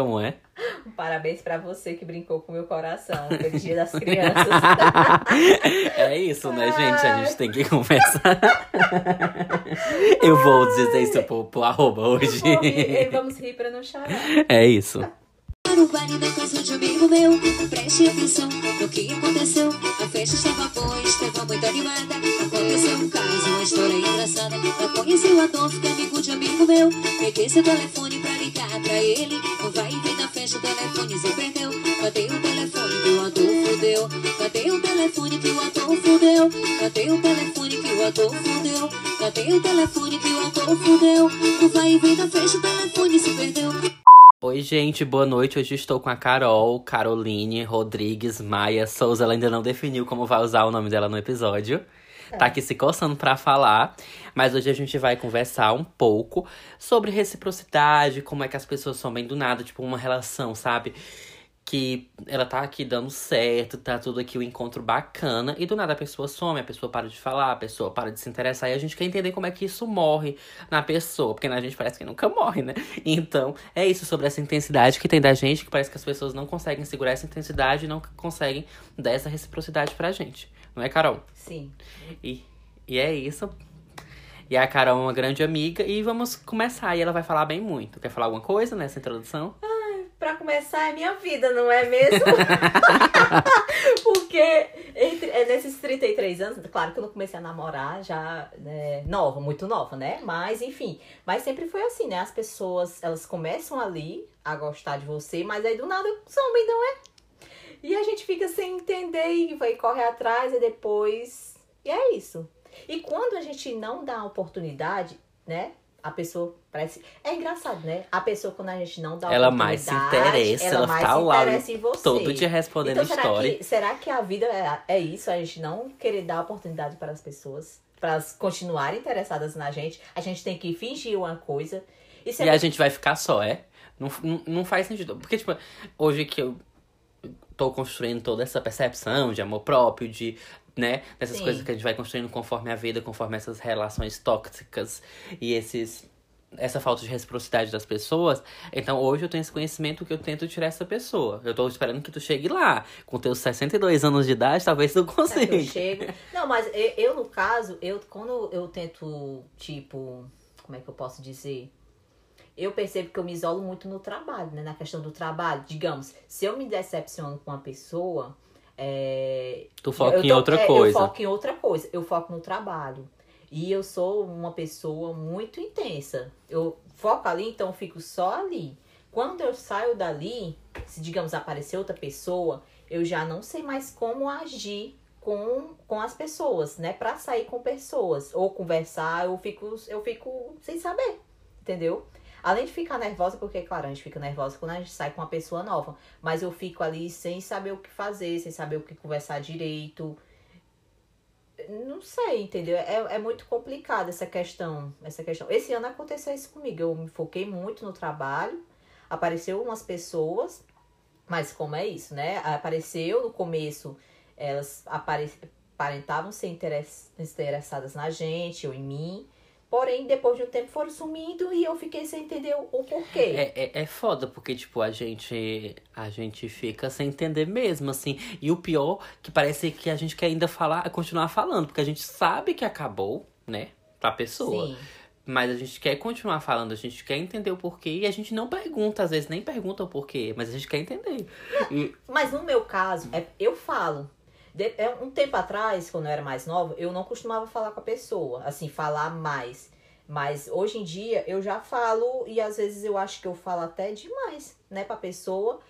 Como é? Parabéns pra você que brincou com o meu coração. Feliz dia das crianças. É isso, né, gente? A gente tem que conversar. Eu vou dizer isso pro, pro arroba hoje. Rir, Vamos rir pra não chorar. É isso. Para o baile da casa de amigo meu, preste atenção no que aconteceu. A festa estava boa, estava muito animada. Aconteceu um caso, uma história engraçada. Eu conheci o Adolfo, que é amigo de amigo meu. Peguei seu telefone pra ligar pra ele. Telefone se perdeu. Cadê o telefone que o Adolfo deu? Cadê o telefone que o Adolfo deu? Cadê o telefone que o Adolfo deu? Cadê o telefone que o Adolfo deu? Não vai vir na festa, o telefone se perdeu. Oi, gente, boa noite. Hoje estou com a Carol, Caroline, Rodrigues, Maia Souza. Ela ainda não definiu como vai usar o nome dela no episódio. Tá aqui se coçando pra falar. Mas hoje a gente vai conversar um pouco sobre reciprocidade, como é que as pessoas somem do nada, tipo, uma relação, sabe? Que ela tá aqui dando certo, tá tudo aqui um encontro bacana, e do nada a pessoa some, a pessoa para de falar, a pessoa para de se interessar, e a gente quer entender como é que isso morre na pessoa, porque na gente parece que nunca morre, né? Então, é isso sobre essa intensidade que tem da gente, que parece que as pessoas não conseguem segurar essa intensidade e não conseguem dar essa reciprocidade pra gente. Não é, Carol? Sim. E, e é isso. E a Carol é uma grande amiga e vamos começar. E ela vai falar bem muito. Quer falar alguma coisa nessa introdução? Pra começar, é minha vida, não é mesmo? Porque entre, é, nesses 33 anos, claro que eu não comecei a namorar já né, nova, muito nova, né? Mas, enfim. Mas sempre foi assim, né? As pessoas, elas começam ali a gostar de você, mas aí do nada somem, não é? E a gente fica sem entender e vai correr atrás e depois. E é isso. E quando a gente não dá a oportunidade, né? A pessoa parece. É engraçado, né? A pessoa, quando a gente não dá Ela mais se interessa, ela, mais tá se lá interessa em você. todo dia respondendo Então, será história. que, será que a vida é, é isso? A gente não querer dar oportunidade para as pessoas, para elas continuarem interessadas na gente. A gente tem que fingir uma coisa. E E a gente vai ficar só, é? Não, não, não faz sentido. Porque, tipo, hoje que eu tô construindo toda essa percepção de amor próprio, de, né, dessas Sim. coisas que a gente vai construindo conforme a vida, conforme essas relações tóxicas e esses essa falta de reciprocidade das pessoas. Então, hoje eu tenho esse conhecimento que eu tento tirar essa pessoa. Eu tô esperando que tu chegue lá. Com teus 62 anos de idade, talvez tu Será que eu consiga. chego? Não, mas eu, eu, no caso, eu quando eu tento, tipo, como é que eu posso dizer? Eu percebo que eu me isolo muito no trabalho, né? Na questão do trabalho. Digamos, se eu me decepciono com uma pessoa, é, Tu foca eu em tô- outra é, coisa. Eu foco em outra coisa. Eu foco no trabalho. E eu sou uma pessoa muito intensa. Eu foco ali, então eu fico só ali. Quando eu saio dali, se digamos aparecer outra pessoa, eu já não sei mais como agir com, com as pessoas, né? Pra sair com pessoas ou conversar, eu fico eu fico sem saber, entendeu? Além de ficar nervosa, porque, claro, a gente fica nervosa quando a gente sai com uma pessoa nova. Mas eu fico ali sem saber o que fazer, sem saber o que conversar direito. Não sei, entendeu? É, é muito complicado essa questão, essa questão. Esse ano aconteceu isso comigo. Eu me foquei muito no trabalho. Apareceu umas pessoas, mas como é isso, né? Apareceu no começo, elas apare... aparentavam ser interess- interessadas na gente ou em mim. Porém, depois de um tempo foram sumindo e eu fiquei sem entender o porquê. É, é, é foda, porque, tipo, a gente, a gente fica sem entender mesmo, assim. E o pior, que parece que a gente quer ainda falar, continuar falando, porque a gente sabe que acabou, né, pra pessoa. Sim. Mas a gente quer continuar falando, a gente quer entender o porquê. E a gente não pergunta, às vezes nem pergunta o porquê, mas a gente quer entender. E, Mas no meu caso, é, eu falo. De- é, um tempo atrás, quando eu era mais nova, eu não costumava falar com a pessoa, assim, falar mais. Mas hoje em dia eu já falo e às vezes eu acho que eu falo até demais, né, pra pessoa,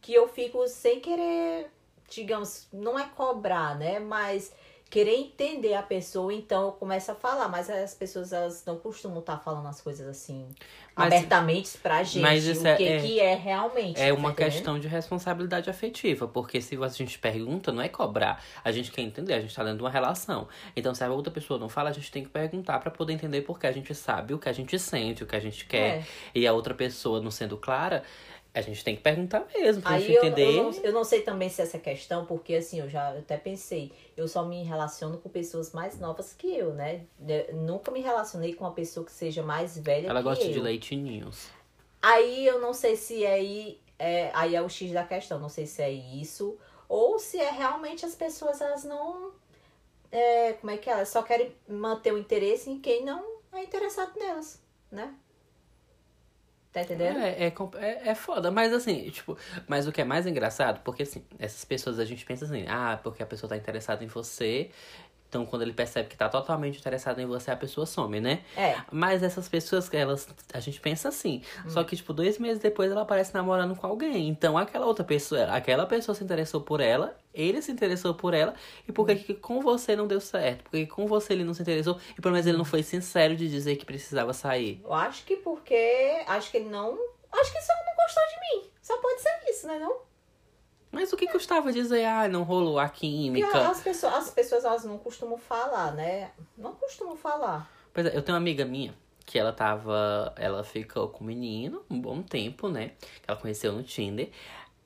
que eu fico sem querer, digamos, não é cobrar, né, mas querer entender a pessoa, então eu começo a falar, mas as pessoas elas não costumam estar falando as coisas assim Mas- abertamente pra gente, mas isso o é- que é- que é realmente. é tá uma entendendo? questão de responsabilidade afetiva, porque se a gente pergunta, não é cobrar. A gente quer entender, a gente tá dentro de uma relação. Então, se a outra pessoa não fala, a gente tem que perguntar pra poder entender porque a gente sabe o que a gente sente, o que a gente quer. É. E a outra pessoa não sendo clara, a gente tem que perguntar mesmo, pra Aí gente eu, entender. eu, não, eu não sei também se essa questão, porque assim, eu já até pensei, eu só me relaciono com pessoas mais novas que eu, né? Eu nunca me relacionei com uma pessoa que seja mais velha Ela que gosta eu. de leitinhos. Aí eu não sei se é aí é, aí é o X da questão, não sei se é isso ou se é realmente as pessoas elas não é, como é que é? elas só querem manter o interesse em quem não é interessado nelas, né? Tá entendendo? É, é, é, é foda, mas assim, tipo, mas o que é mais engraçado, porque assim, essas pessoas a gente pensa assim, ah, porque a pessoa tá interessada em você, então quando ele percebe que tá totalmente interessado em você, a pessoa some, né? É. Mas essas pessoas, elas, a gente pensa assim, só que, tipo, dois meses depois ela aparece namorando com alguém. Então aquela outra pessoa, aquela pessoa se interessou por ela, ele se interessou por ela, e por que que com você não deu certo? Por que que com você ele não se interessou? E pelo menos ele não foi sincero de dizer que precisava sair. Eu acho que porque. Acho que ele não. Acho que só não gostou de mim. Só pode ser isso, né? Não? Mas o que custava dizer, ah, não rolou a Porque química? as pessoas, as pessoas elas não costumam falar, né? Não costumam falar. Pois é, eu tenho uma amiga minha que ela tava. Ela ficou com o menino um bom tempo, né? Que ela conheceu no Tinder.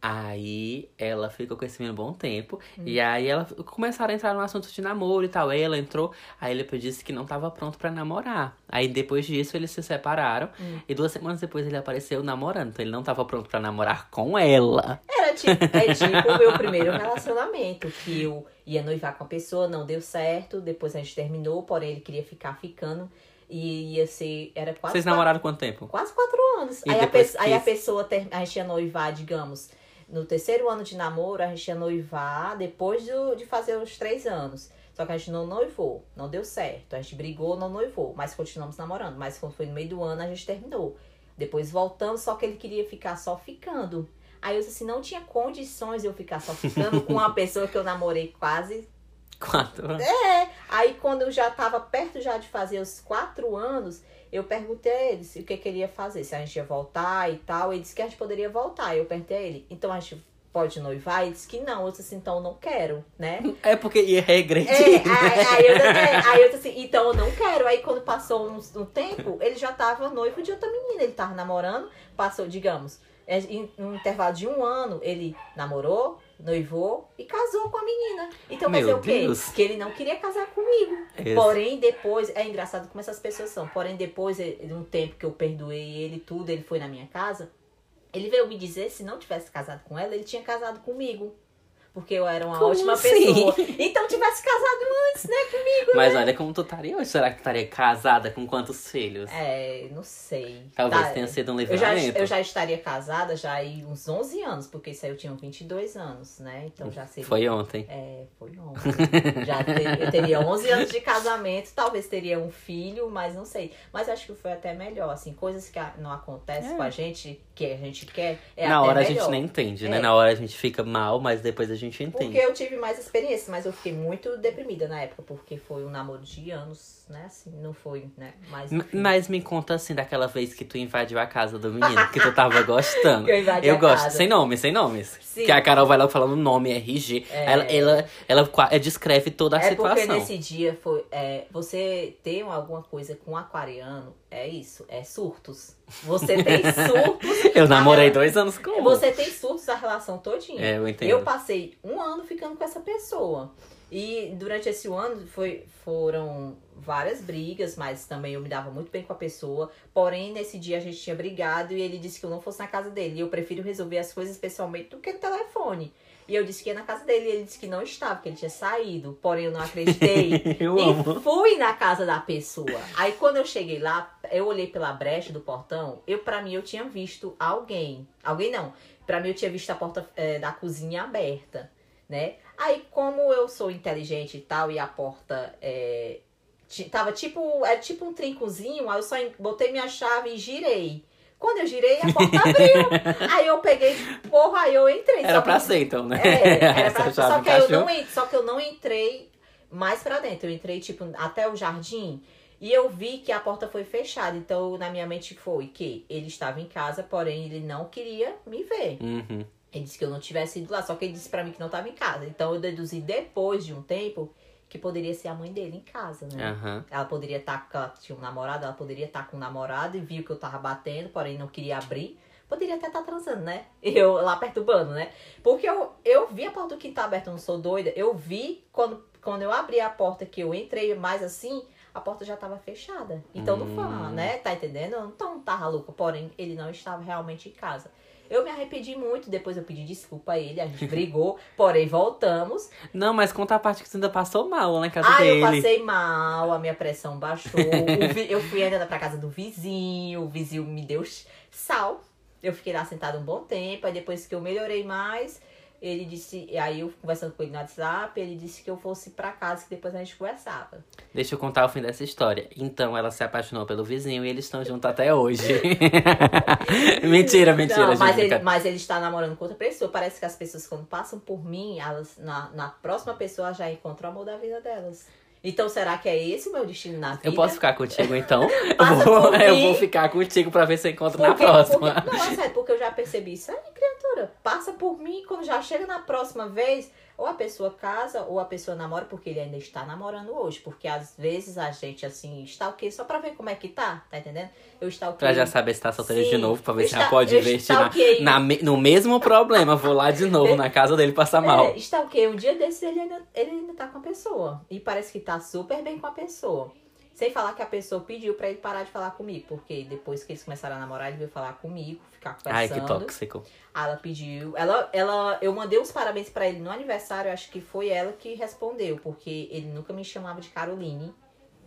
Aí ela ficou com esse menino um bom tempo. E aí ela começaram a entrar no assunto de namoro e tal. Aí ela entrou, aí ele disse que não tava pronto pra namorar. Aí depois disso eles se separaram. E duas semanas depois ele apareceu namorando. Então ele não tava pronto pra namorar com ela. Era tipo, é tipo o meu primeiro relacionamento, que eu ia noivar com a pessoa, não deu certo, depois a gente terminou, porém ele queria ficar ficando e ia ser, era quase Vocês quatro, namoraram quanto tempo? quase quatro anos. Aí a, pe- aí a pessoa, ter, a gente ia noivar, digamos, no terceiro ano de namoro, a gente ia noivar depois do, de fazer os três anos. Só que a gente não noivou, não deu certo. A gente brigou, não noivou, mas continuamos namorando. Mas quando foi no meio do ano, a gente terminou. Depois voltamos, só que ele queria ficar só ficando. Aí eu disse assim, não tinha condições de eu ficar só ficando com uma pessoa que eu namorei quase. Quatro anos. Aí quando eu já tava perto já de fazer os quatro anos, eu perguntei a ele o que, que ele ia fazer, se a gente ia voltar e tal. Ele disse que a gente poderia voltar. Eu perguntei a ele, então a gente pode noivar? Ele disse que não. Eu disse assim, então eu não quero, né? É porque ia regredir. É, aí, aí eu, aí eu disse assim, então eu não quero. Aí quando passou um, um tempo, ele já tava noivo de outra menina. Ele tava namorando, passou, digamos, é, em um intervalo de um ano, ele namorou, noivou e casou com a menina. Então Meu dizer o quê? Deus. Que ele não queria casar comigo. Esse- Porém, depois, é engraçado como essas pessoas são. Porém, depois de um tempo que eu perdoei ele tudo, ele foi na minha casa. Ele veio me dizer se não tivesse casado com ela, ele tinha casado comigo. Porque eu era uma Como ótima assim? pessoa. Então tivesse casado antes, né, comigo. Mas olha como tu estaria hoje. Será que tu estaria casada com quantos filhos? É, não sei. Talvez Tá, tenha sido um eu já, eu já estaria casada já aí uns 11 anos, porque isso aí eu tinha 22 anos, né? Então já seria. Foi ontem. É, foi ontem. Já ter- eu teria 11 anos de casamento, talvez teria um filho, mas não sei. Mas acho que foi até melhor, assim, coisas que não acontecem É. com a gente, que a gente quer, é Na hora a melhor. gente nem entende, né? É. Na hora a gente fica mal, mas depois a gente Porque entende. eu tive mais experiência, mas eu fiquei muito deprimida na época, porque foi um namoro de anos, né? Assim, não foi, né? Mas. Mas me conta assim daquela vez que tu invadiu a casa do menino, que tu tava gostando. Eu invadi eu a gosto, casa. sem nomes, sem nomes. Sim. Que a Carol vai logo falando nome, RG. É. Ela, ela, ela é, descreve toda a É porque situação. nesse dia foi. É, você tem alguma coisa com aquariano, é isso, é surtos. Você tem surtos. Eu namorei dois anos com. Você tem surtos a relação todinha. É, eu entendo. Eu passei um ano ficando com essa pessoa. E durante esse ano foi, foram várias brigas, mas também eu me dava muito bem com a pessoa. Porém, nesse dia a gente tinha brigado e ele disse que eu não fosse na casa dele. E eu prefiro resolver as coisas pessoalmente do que no telefone. E eu disse que ia na casa dele e ele disse que não estava, que ele tinha saído. Porém, eu não acreditei. Eu e amo. fui na casa da pessoa. Aí quando eu cheguei lá, eu olhei pela brecha do portão, eu para mim eu tinha visto alguém. Alguém não. Pra mim eu tinha visto a porta eh, da cozinha aberta, né? Aí como eu sou inteligente e tal e a porta é, tava tipo, é tipo um trincozinho, aí eu só botei minha chave e girei. Quando eu girei, a porta abriu. aí eu peguei, porra, aí eu entrei. Era pra que- ser, então, né? é, era Essa pra, chave só, que eu não, só que eu não entrei mais pra dentro. Eu entrei, tipo, até o jardim. E eu vi que a porta foi fechada. Então, na minha mente foi que ele estava em casa, porém ele não queria me ver. Uhum. Ele disse que eu não tivesse ido lá, só que ele disse pra mim que não estava em casa. Então, eu deduzi depois de um tempo que poderia ser a mãe dele em casa, né? Aham. Ela poderia estar com. Ela tinha um namorado, ela poderia estar com um namorado e viu que eu tava batendo, porém não queria abrir. Poderia até estar transando, né? Eu lá perturbando, né? Porque eu, eu vi a porta do quintal aberta, eu não sou doida. Eu vi quando, quando eu abri a porta que eu entrei mais assim, a porta já estava fechada. Então não foi, Hum. né? Tá entendendo? Então não tava louca. Porém, ele não estava realmente em casa. Eu me arrependi muito, depois eu pedi desculpa a ele, a gente brigou, porém voltamos. Não, mas conta a parte que você ainda passou mal na casa Ah, dele. eu passei mal, a minha pressão baixou. eu fui ainda pra casa do vizinho, o vizinho me deu sal. Eu fiquei lá sentada um bom tempo, aí depois que eu melhorei mais, ele disse, e aí eu conversando com ele no WhatsApp, ele disse que eu fosse pra casa, que depois a gente conversava. Deixa eu contar o fim dessa história. Então, ela se apaixonou pelo vizinho e eles estão juntos até hoje. mentira, mentira, Não, mas, ele, mas ele está namorando com outra pessoa. Parece que as pessoas, quando passam por mim, elas, na, na próxima pessoa já encontram o amor da vida delas. Então, será que é esse o meu destino na vida? Eu posso ficar contigo, então? eu, vou, por eu vou ficar contigo pra ver se eu encontro na Porque- próxima. porque- não, é sério, porque eu já percebi isso aí, criatura. Passa por mim, quando já chega na próxima vez, ou a pessoa casa, ou a pessoa namora, porque ele ainda está namorando hoje. Porque às vezes a gente, assim, está o quê? Só pra ver como é que tá, tá entendendo? Eu está o quê? Pra já saber se tá solteira de novo, pra ver se está- ela pode investir na, na no mesmo problema. Vou lá de novo na casa dele passar mal. É, está o quê? Um dia desses ele ainda, ele ainda tá com a pessoa. E parece que tá super bem com a pessoa. Sem falar que a pessoa pediu pra ele parar de falar comigo. Porque depois que eles começaram a namorar, ele veio falar comigo, ficar Ai, conversando. que tóxico. Aí ela pediu. Ela, ela, eu mandei os parabéns pra ele no aniversário, acho que foi ela que respondeu, porque ele nunca me chamava de Caroline.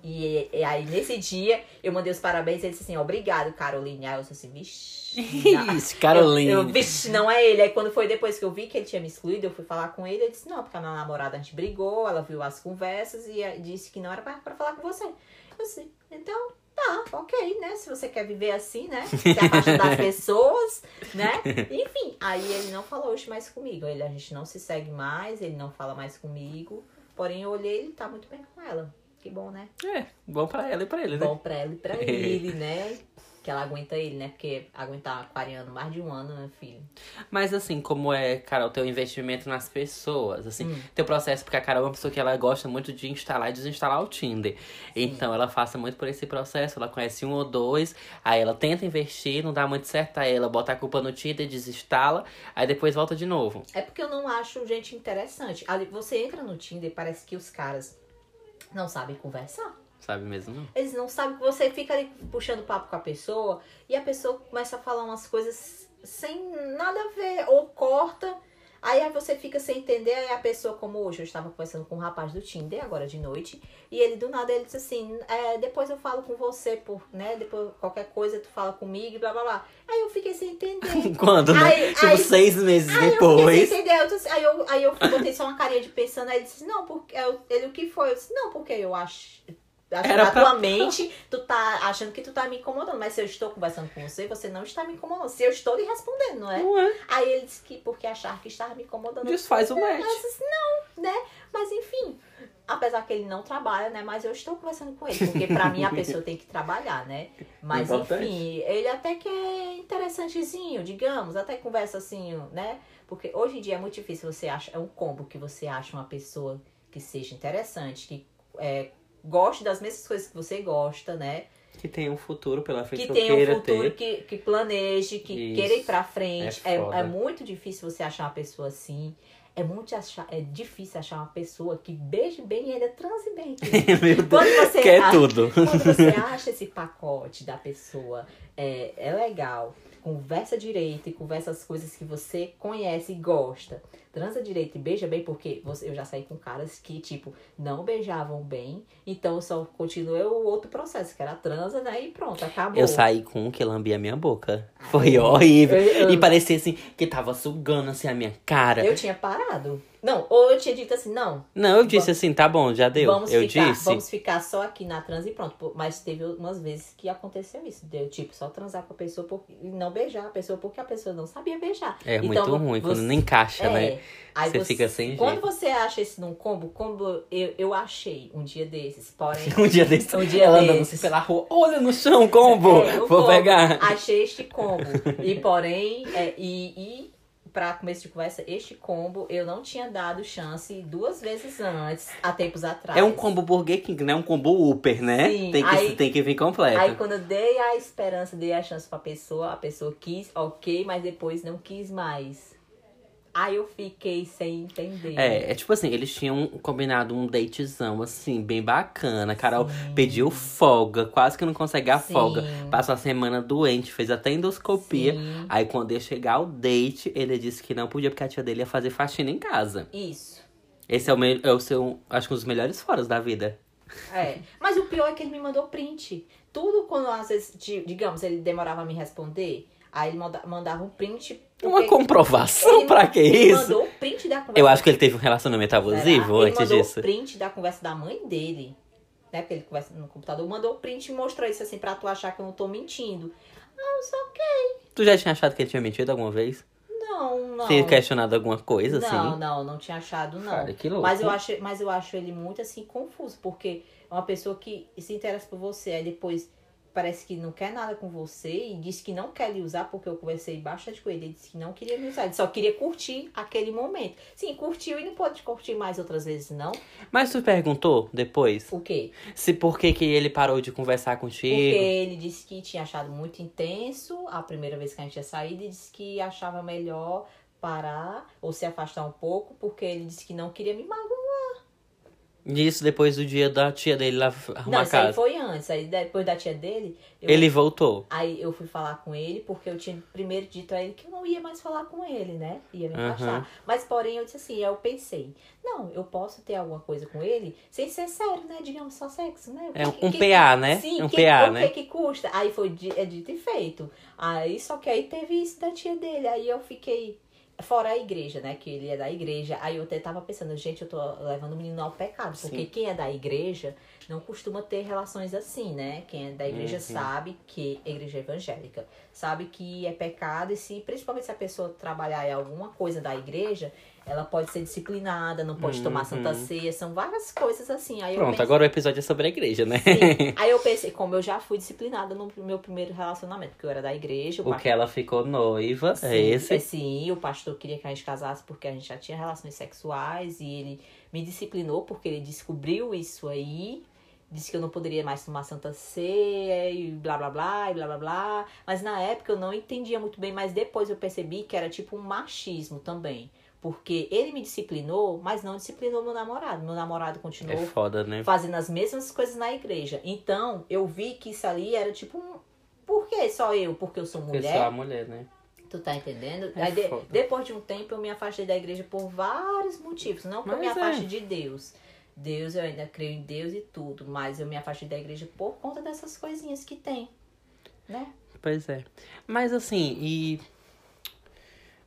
E, e aí, nesse dia, eu mandei os parabéns e ele disse assim, obrigado, Caroline. Aí eu disse assim, vixe. não. Isso, Caroline. Eu, eu, vixe, não é ele. Aí quando foi depois que eu vi que ele tinha me excluído, eu fui falar com ele. Ele disse, não, porque a minha namorada a gente brigou, ela viu as conversas e eh, disse que não era pra, pra falar com você. Eu disse, então, tá, ok, né? Se você quer viver assim, né? Se afasta das pessoas, né? Enfim, aí ele não falou hoje mais comigo. Ele, a gente não se segue mais, ele não fala mais comigo. Porém, eu olhei, ele tá muito bem com ela. Que bom, né? É, bom pra ela e pra ele, né? Bom pra ela e pra ele, né? Que ela aguenta ele, né? Porque aguentar aquariano mais de um ano, né, filho? Mas assim, como é, Carol, teu investimento nas pessoas, assim, Hum. teu processo, porque a Carol é uma pessoa que ela gosta muito de instalar e desinstalar o Tinder. Então ela passa muito por esse processo, ela conhece um ou dois, aí ela tenta investir, não dá muito certo, aí ela bota a culpa no Tinder, desinstala, aí depois volta de novo. É porque eu não acho gente interessante. Ali, você entra no Tinder e parece que os caras não sabem conversar. Sabe mesmo, não? Eles não sabem que você fica ali puxando papo com a pessoa e a pessoa começa a falar umas coisas sem nada a ver, ou corta. Aí você fica sem entender, aí a pessoa, como hoje, eu estava conversando com um rapaz do Tinder, agora de noite, e ele do nada ele disse assim, é, depois eu falo com você, por, né? Depois qualquer coisa tu fala comigo e blá blá blá. Aí eu fiquei sem entender. Quando, né? Aí- tipo, aí- seis meses Aí eu depois. fiquei sem entender. Eu disse- aí, eu, aí eu botei só uma carinha de pensando. Aí ele disse, não, porque. eu- Ele, o que foi? Eu disse, não, porque eu acho. Acho que Era na pra- tua mente, tu tá achando que tu tá me incomodando. Mas se eu estou conversando com você, você não está me incomodando. Se eu estou lhe respondendo, não é? Não é? Aí ele disse que porque achar que estava me incomodando. Desfaz o match. Eu disse, não, né? Mas enfim, apesar que ele não trabalha, né? Mas eu estou conversando com ele. Porque pra mim a pessoa tem que trabalhar, né? Mas Importante. enfim, ele até que é interessantezinho, digamos. Até conversa assim, né? Porque hoje em dia é muito difícil você achar. É um combo que você acha uma pessoa que seja interessante, que é, goste das mesmas coisas que você gosta, né? Que tem um futuro pela frente que que, tenha um futuro ter. que, que planeje, que Isso. queira ir pra frente. É É, é muito difícil você achar uma pessoa assim. É muito achar, é difícil achar uma pessoa que beije bem e ainda transe bem. Meu Deus. Quando você, Quer acha, tudo. quando você acha esse pacote da pessoa é, é legal, conversa direito e conversa as coisas que você conhece e gosta. Transa direito e beija bem, porque eu já saí com caras que, tipo, não beijavam bem, então só continuei o outro processo, que era transa, né? E pronto, acabou. Eu saí com um que lambia a minha boca. Foi horrível. Eu- eu- E parecia assim, que tava sugando assim a minha cara. Eu tinha parado. Não, ou eu tinha dito assim, não, Não, eu disse assim, tá bom, já deu. vamos, eu ficar, disse. vamos ficar só aqui na transa e pronto. Mas teve umas vezes que aconteceu isso. Deu, tipo, só transar com a pessoa por- e não beijar a pessoa porque a pessoa não sabia beijar. É muito Então, ruim, você- quando não encaixa, É. né? Aí Você fica sem Quando jeito. você acha isso num combo, combo eu, eu achei um dia desses, porém. Um dia desse, Um dia ela andando desses. assim pela rua, olha no chão, combo! É, Vou combo. pegar. Achei este combo. E porém, é, e, e pra começo de conversa, este combo eu não tinha dado chance duas vezes antes, há tempos atrás. É um combo Burger King, né? Um combo Upper, né? Sim, tem, que, aí- tem que vir completo. Aí quando eu dei a esperança, dei a chance pra pessoa, a pessoa quis, ok, mas depois não quis mais. Aí eu fiquei sem entender. É, é tipo assim, eles tinham combinado um datezão, assim, bem bacana. A Carol pediu folga, quase que não consegue a Sim. folga. Passou a semana doente, fez até endoscopia. Sim. Aí quando ia chegar o date, ele disse que não podia, porque a tia dele ia fazer faxina em casa. Isso. Esse é o, é o seu, acho que um dos melhores foros da vida. É. Mas o pior é que ele me mandou print. Tudo quando, às vezes, di- digamos, ele demorava a me responder, aí ele manda- mandava um print. Uma comprovação, pra que ele isso? mandou o print da conversa. Eu acho que ele teve um relacionamento abusivo ele antes mandou disso. o print da conversa da mãe dele. Né? Porque ele conversa no computador. Mandou o print e mostrou isso assim pra tu achar que eu não tô mentindo. Ah, só que. Tu já tinha achado que ele tinha mentido alguma vez? Não, não. Tinha questionado alguma coisa, Não, assim? não, não tinha achado, não. Cara, que louco. Mas eu, acho, mas eu acho ele muito assim confuso, porque é uma pessoa que se interessa por você, aí depois parece que não quer nada com você e diz que não quer lhe usar, porque eu conversei bastante com ele, ele disse que não queria me usar, ele só queria curtir aquele momento. Sim, curtiu e não pode curtir mais outras vezes, não. Mas tu perguntou depois O quê? se por que, que ele parou de conversar Porque contigo? ele disse que tinha achado muito intenso a primeira vez que a gente tinha saído e disse que achava melhor parar ou se afastar um pouco, porque ele disse que não queria me magoar. Isso depois do dia da tia dele lá Não, arrumar a isso aí casa. foi antes. Aí depois da tia dele, eu, Ele voltou. aí eu fui falar com ele, porque eu tinha primeiro dito a ele que eu não ia mais falar com ele, né? Ia me afastar. Mas porém eu disse assim, aí eu pensei, não, eu posso ter alguma coisa com ele sem ser sério, né? Digamos, só sexo, né? O É que- um que- PA, né? Sim, um que, PA, o né? que que custa? Aí foi é dito e feito. Aí só que aí teve isso da tia dele. Aí eu fiquei. Fora a igreja, né? Que ele é da igreja. Aí eu até tava pensando, gente, eu tô levando o menino ao pecado. Porque Sim. quem é da igreja não costuma ter relações assim, né? Quem é da igreja Uhum. sabe que a igreja evangélica sabe que é pecado e se principalmente se a pessoa trabalhar em alguma coisa da igreja, ela pode ser disciplinada, não pode tomar Uhum. santa ceia, são várias coisas assim. Aí eu Pronto, pensei- agora o episódio é sobre a igreja, né? Sim. Aí eu pensei, como eu já fui disciplinada no meu primeiro relacionamento, porque eu era da igreja, o O que ela ficou noiva é esse. Sim, o pastor queria que a gente casasse porque a gente já tinha relações sexuais e ele me disciplinou porque ele descobriu isso aí. Disse que eu não poderia mais tomar santa ceia e blá blá blá e blá blá blá. Mas na época eu não entendia muito bem, mas depois eu percebi que era tipo um machismo também. Porque ele me disciplinou, mas não disciplinou meu namorado. Meu namorado continuou É foda, né? fazendo as mesmas coisas na igreja. Então, eu vi que isso ali era tipo um. Por que só eu? Porque eu sou Porque mulher? só a mulher, né? Tu tá entendendo? É de- depois de um tempo eu me afastei da igreja por vários motivos. Não que eu me é. afaste de Deus. Deus, eu ainda creio em Deus e tudo. Mas eu me afastei da igreja por conta dessas coisinhas que tem. Né? Pois é. Mas assim, e.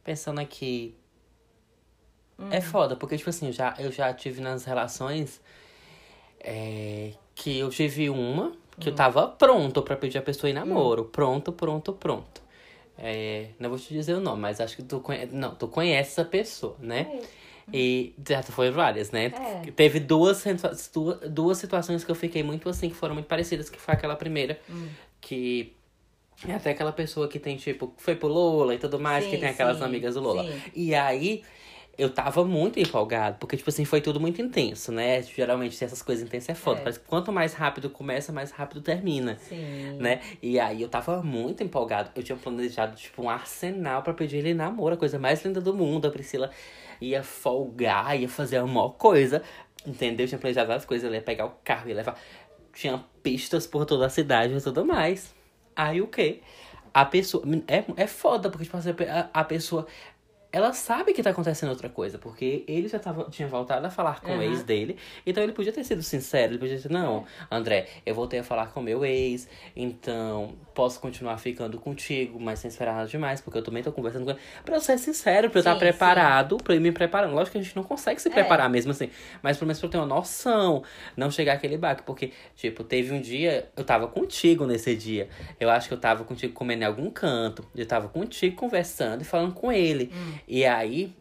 Pensando aqui. Hum. É foda, porque, tipo assim, eu já, eu já tive nas relações. é, que eu tive uma que eu Hum. tava pronto pra pedir a pessoa em namoro. Pronto, pronto, pronto. É, não vou te dizer o nome, mas acho que tu conhece. Não, tu conhece essa pessoa, né? E já foi várias, né? É. Teve duas, duas, duas situações que eu fiquei muito assim, que foram muito parecidas, que foi aquela primeira, Hum. que é até aquela pessoa que tem, tipo, foi pro Lola e tudo mais, Sim, que tem aquelas sim, amigas do Lola. sim. E aí, eu tava muito empolgado, porque, tipo assim, foi tudo muito intenso, né? Geralmente, se essas coisas intensas é foda. É. Parece que quanto mais rápido começa, mais rápido termina. Sim. Né? E aí eu tava muito empolgado. Eu tinha planejado, tipo, um arsenal pra pedir ele namoro, a coisa mais linda do mundo. A Priscila ia folgar, ia fazer a maior coisa. Entendeu? Eu tinha planejado várias coisas. Ela ia pegar o carro, ia levar. Tinha pistas por toda a cidade e tudo mais. Aí o quê? A pessoa. É, é foda, porque, tipo, assim, a, a pessoa. Ela sabe que tá acontecendo outra coisa, porque ele já tava, tinha voltado a falar com o Aham. ex dele, então ele podia ter sido sincero, ele podia dizer, não, André, eu voltei a falar com meu ex, então posso continuar ficando contigo, mas sem esperar nada demais, porque eu também tô conversando com ele. Pra eu ser sincero, pra eu estar Sim, preparado, pra eu ir me preparando. Lógico que a gente não consegue se É. preparar mesmo assim, mas pelo menos pra eu ter uma noção, não chegar aquele baque, porque, tipo, teve um dia, eu tava contigo nesse dia, eu acho que eu tava contigo comendo em algum canto, eu tava contigo conversando e falando com ele. E aí,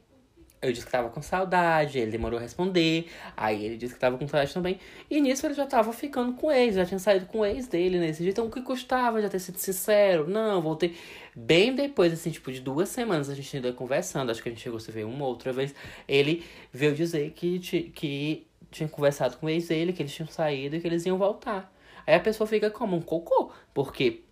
eu disse que tava com saudade, ele demorou a responder. Aí ele disse que tava com saudade também. E nisso ele já tava ficando com o ex, já tinha saído com o ex dele nesse dia. Então o que custava já ter sido sincero? Não, voltei. Bem depois, assim, tipo, de duas semanas a gente ainda conversando. Acho que a gente chegou a se ver uma outra vez. Ele veio dizer que, que tinha conversado com o ex dele, que eles tinham saído e que eles iam voltar. Aí a pessoa fica como um cocô, porque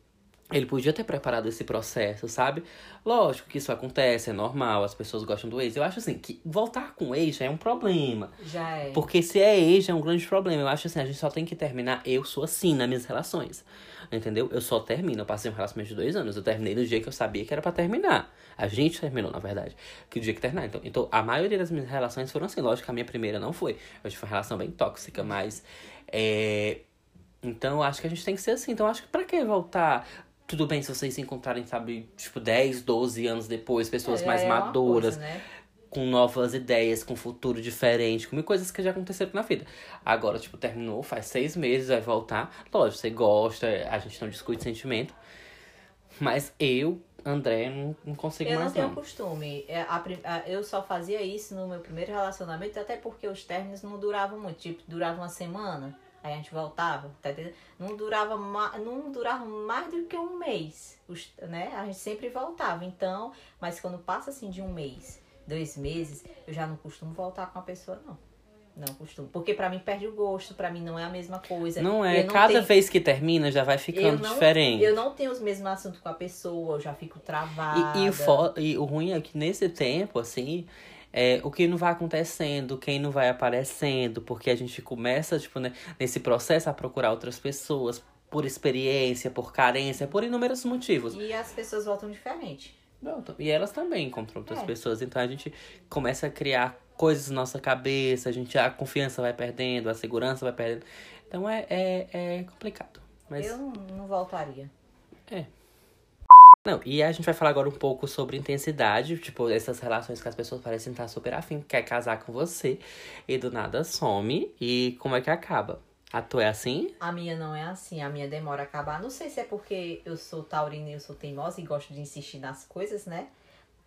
Ele podia ter preparado esse processo, sabe? Lógico que isso acontece, é normal, as pessoas gostam do ex. Eu acho assim, que voltar com o ex já é um problema. Já é. Porque se é ex, é um grande problema. Eu acho assim, a gente só tem que terminar. Eu sou assim nas minhas relações. Entendeu? Eu só termino. Eu passei um relacionamento de dois anos. Eu terminei no dia que eu sabia que era pra terminar. A gente terminou, na verdade. Que o dia que terminar. Então, então, a maioria das minhas relações foram assim. Lógico que a minha primeira não foi. Eu tive uma relação bem tóxica, mas. É... Então, eu acho que a gente tem que ser assim. Então, eu acho que pra que voltar? Tudo bem se vocês se encontrarem, sabe, tipo, 10, 12 anos depois, pessoas É, mais é maduras coisa, né? com novas ideias, com futuro diferente, com coisas que já aconteceram na vida. Agora, tipo, terminou, faz seis meses, vai voltar. Lógico, você gosta, a gente não discute sentimento. Mas eu, André, não, não consigo Eu não mais tenho não. costume. É, a eu só fazia isso no meu primeiro relacionamento, até porque os términos não duravam muito. Tipo, durava uma semana, aí a gente voltava, tá? Não durava, não durava mais do que um mês, né? A gente sempre voltava. Então, mas quando passa assim de um mês, dois meses, eu já não costumo voltar com a pessoa, não. Não costumo. Porque pra mim perde o gosto, pra mim não é a mesma coisa. Não é, Eu cada tenho- vez que termina já vai ficando eu não, diferente. Eu não tenho os mesmos assuntos com a pessoa, eu já fico travada. E, e, o e o ruim é que nesse tempo, assim, é, o que não vai acontecendo, quem não vai aparecendo, porque a gente começa, tipo, né, nesse processo a procurar outras pessoas por experiência, por carência, por inúmeros motivos. E as pessoas voltam diferente. E elas também encontram outras É. pessoas, então a gente começa a criar coisas na nossa cabeça, a gente a confiança vai perdendo, a segurança vai perdendo. Então é, é, é complicado. Mas Eu não, voltaria. Não, e a gente vai falar agora um pouco sobre intensidade, tipo, essas relações que as pessoas parecem estar super afim, quer casar com você e do nada some. E como é que acaba? A tua é assim? A minha não é assim, a minha demora a acabar. Não sei se é porque eu sou taurina e eu sou teimosa e gosto de insistir nas coisas, né?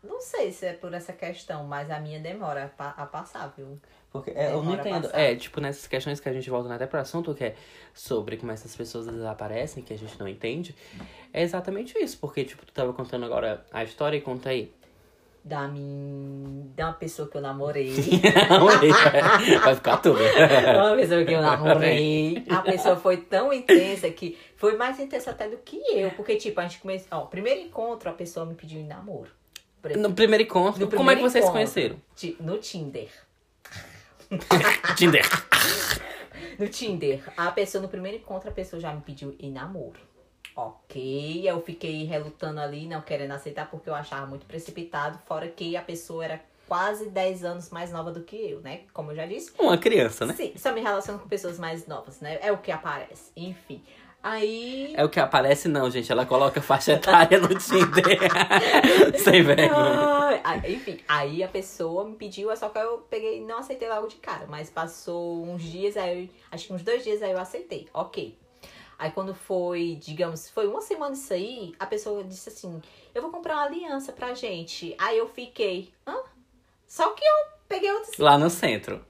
Não sei se é por essa questão, mas a minha demora a, pa- a passar, viu? Porque é, eu não entendo. É, tipo, nessas questões que a gente volta até pro assunto, que é sobre como essas pessoas desaparecem, que a gente não entende. É exatamente isso. Porque, tipo, tu tava contando agora a história e conta aí. Da minha. Da uma pessoa que eu namorei. vai ficar tudo. uma pessoa que eu namorei. A pessoa foi tão intensa que foi mais intensa até do que eu. Porque, tipo, a gente começou. Ó, primeiro encontro, a pessoa me pediu em namoro. No primeiro encontro, No como é que vocês se conheceram? No Tinder. Tinder. No Tinder, a pessoa, no primeiro encontro, a pessoa já me pediu em namoro. Ok, eu fiquei relutando ali, não querendo aceitar, porque eu achava muito precipitado. Fora que a pessoa era quase 10 anos mais nova do que eu, né? Como eu já disse. Uma criança, né? Sim, só me relaciono com pessoas mais novas, né? É o que aparece. Enfim. Aí. É o que aparece, não, gente. Ela coloca faixa etária no Tinder. Sem vergonha. Aí, enfim, aí a pessoa me pediu, é só que eu peguei não aceitei logo de cara. Mas passou uns dias, aí eu- acho que uns dois dias aí eu aceitei. Ok. Aí quando foi, digamos, foi uma semana isso aí, a pessoa disse assim, eu vou comprar uma aliança pra gente. Aí eu fiquei, hã? Só que eu peguei outros. Lá no centro.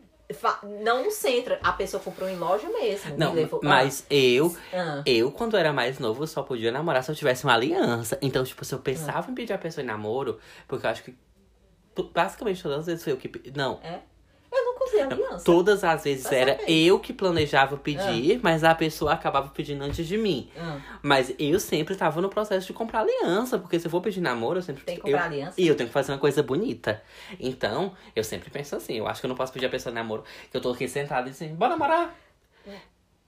Não no centro, a pessoa comprou em loja mesmo. Não, levou- mas eu, Ah, eu, quando era mais novo, só podia namorar se eu tivesse uma aliança. Então, tipo, se eu pensava em pedir a pessoa em namoro, porque eu acho que basicamente todas as vezes foi eu que. Não, é? Eu aliança. todas as vezes era eu que planejava pedir, mas a pessoa acabava pedindo antes de mim. Ah, Mas eu sempre tava no processo de comprar aliança, porque se eu for pedir namoro, eu sempre tem que eu, comprar aliança. E eu tenho que fazer uma coisa bonita. Então, eu sempre penso assim, eu acho que eu não posso pedir a pessoa namoro, que eu tô aqui sentada e assim, bora namorar.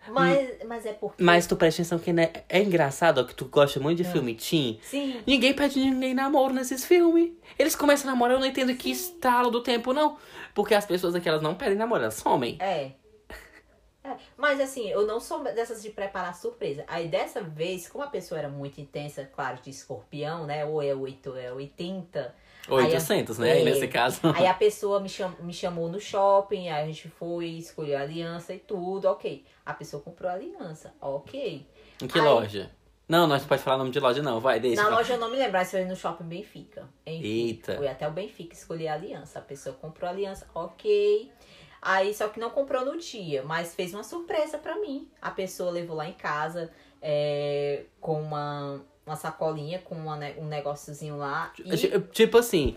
Mas, mas é porque. Mas tu presta atenção que né, é engraçado, ó, que tu gosta muito É. de filme teen. Sim. Ninguém pede ninguém namoro nesses filmes. Eles começam a namorar, eu não entendo que estalo do tempo, não. Porque as pessoas aqui, elas não pedem namoro, elas somem. É. É, Mas assim, eu não sou dessas de preparar surpresa. Aí dessa vez, como a pessoa era muito intensa, claro, de escorpião, né? Ou é 8 ou é 80. Aí a- 800, né? Aí, é. nesse caso. Aí a pessoa me, cham, me chamou no shopping, aí a gente foi, escolheu a aliança e tudo, ok. A pessoa comprou a aliança, ok. Em que Aí- loja? Não, nós não pode falar nome de loja, não. Vai, deixa. Na vai. loja eu não me lembro, mas foi no shopping Benfica. Enfim, Eita. Fui até o Benfica escolher a aliança. A pessoa comprou a aliança, ok. Aí só que não comprou no dia, mas fez uma surpresa pra mim. A pessoa levou lá em casa é, com uma, uma sacolinha, com uma um negóciozinho lá. E, Ti- Tipo assim,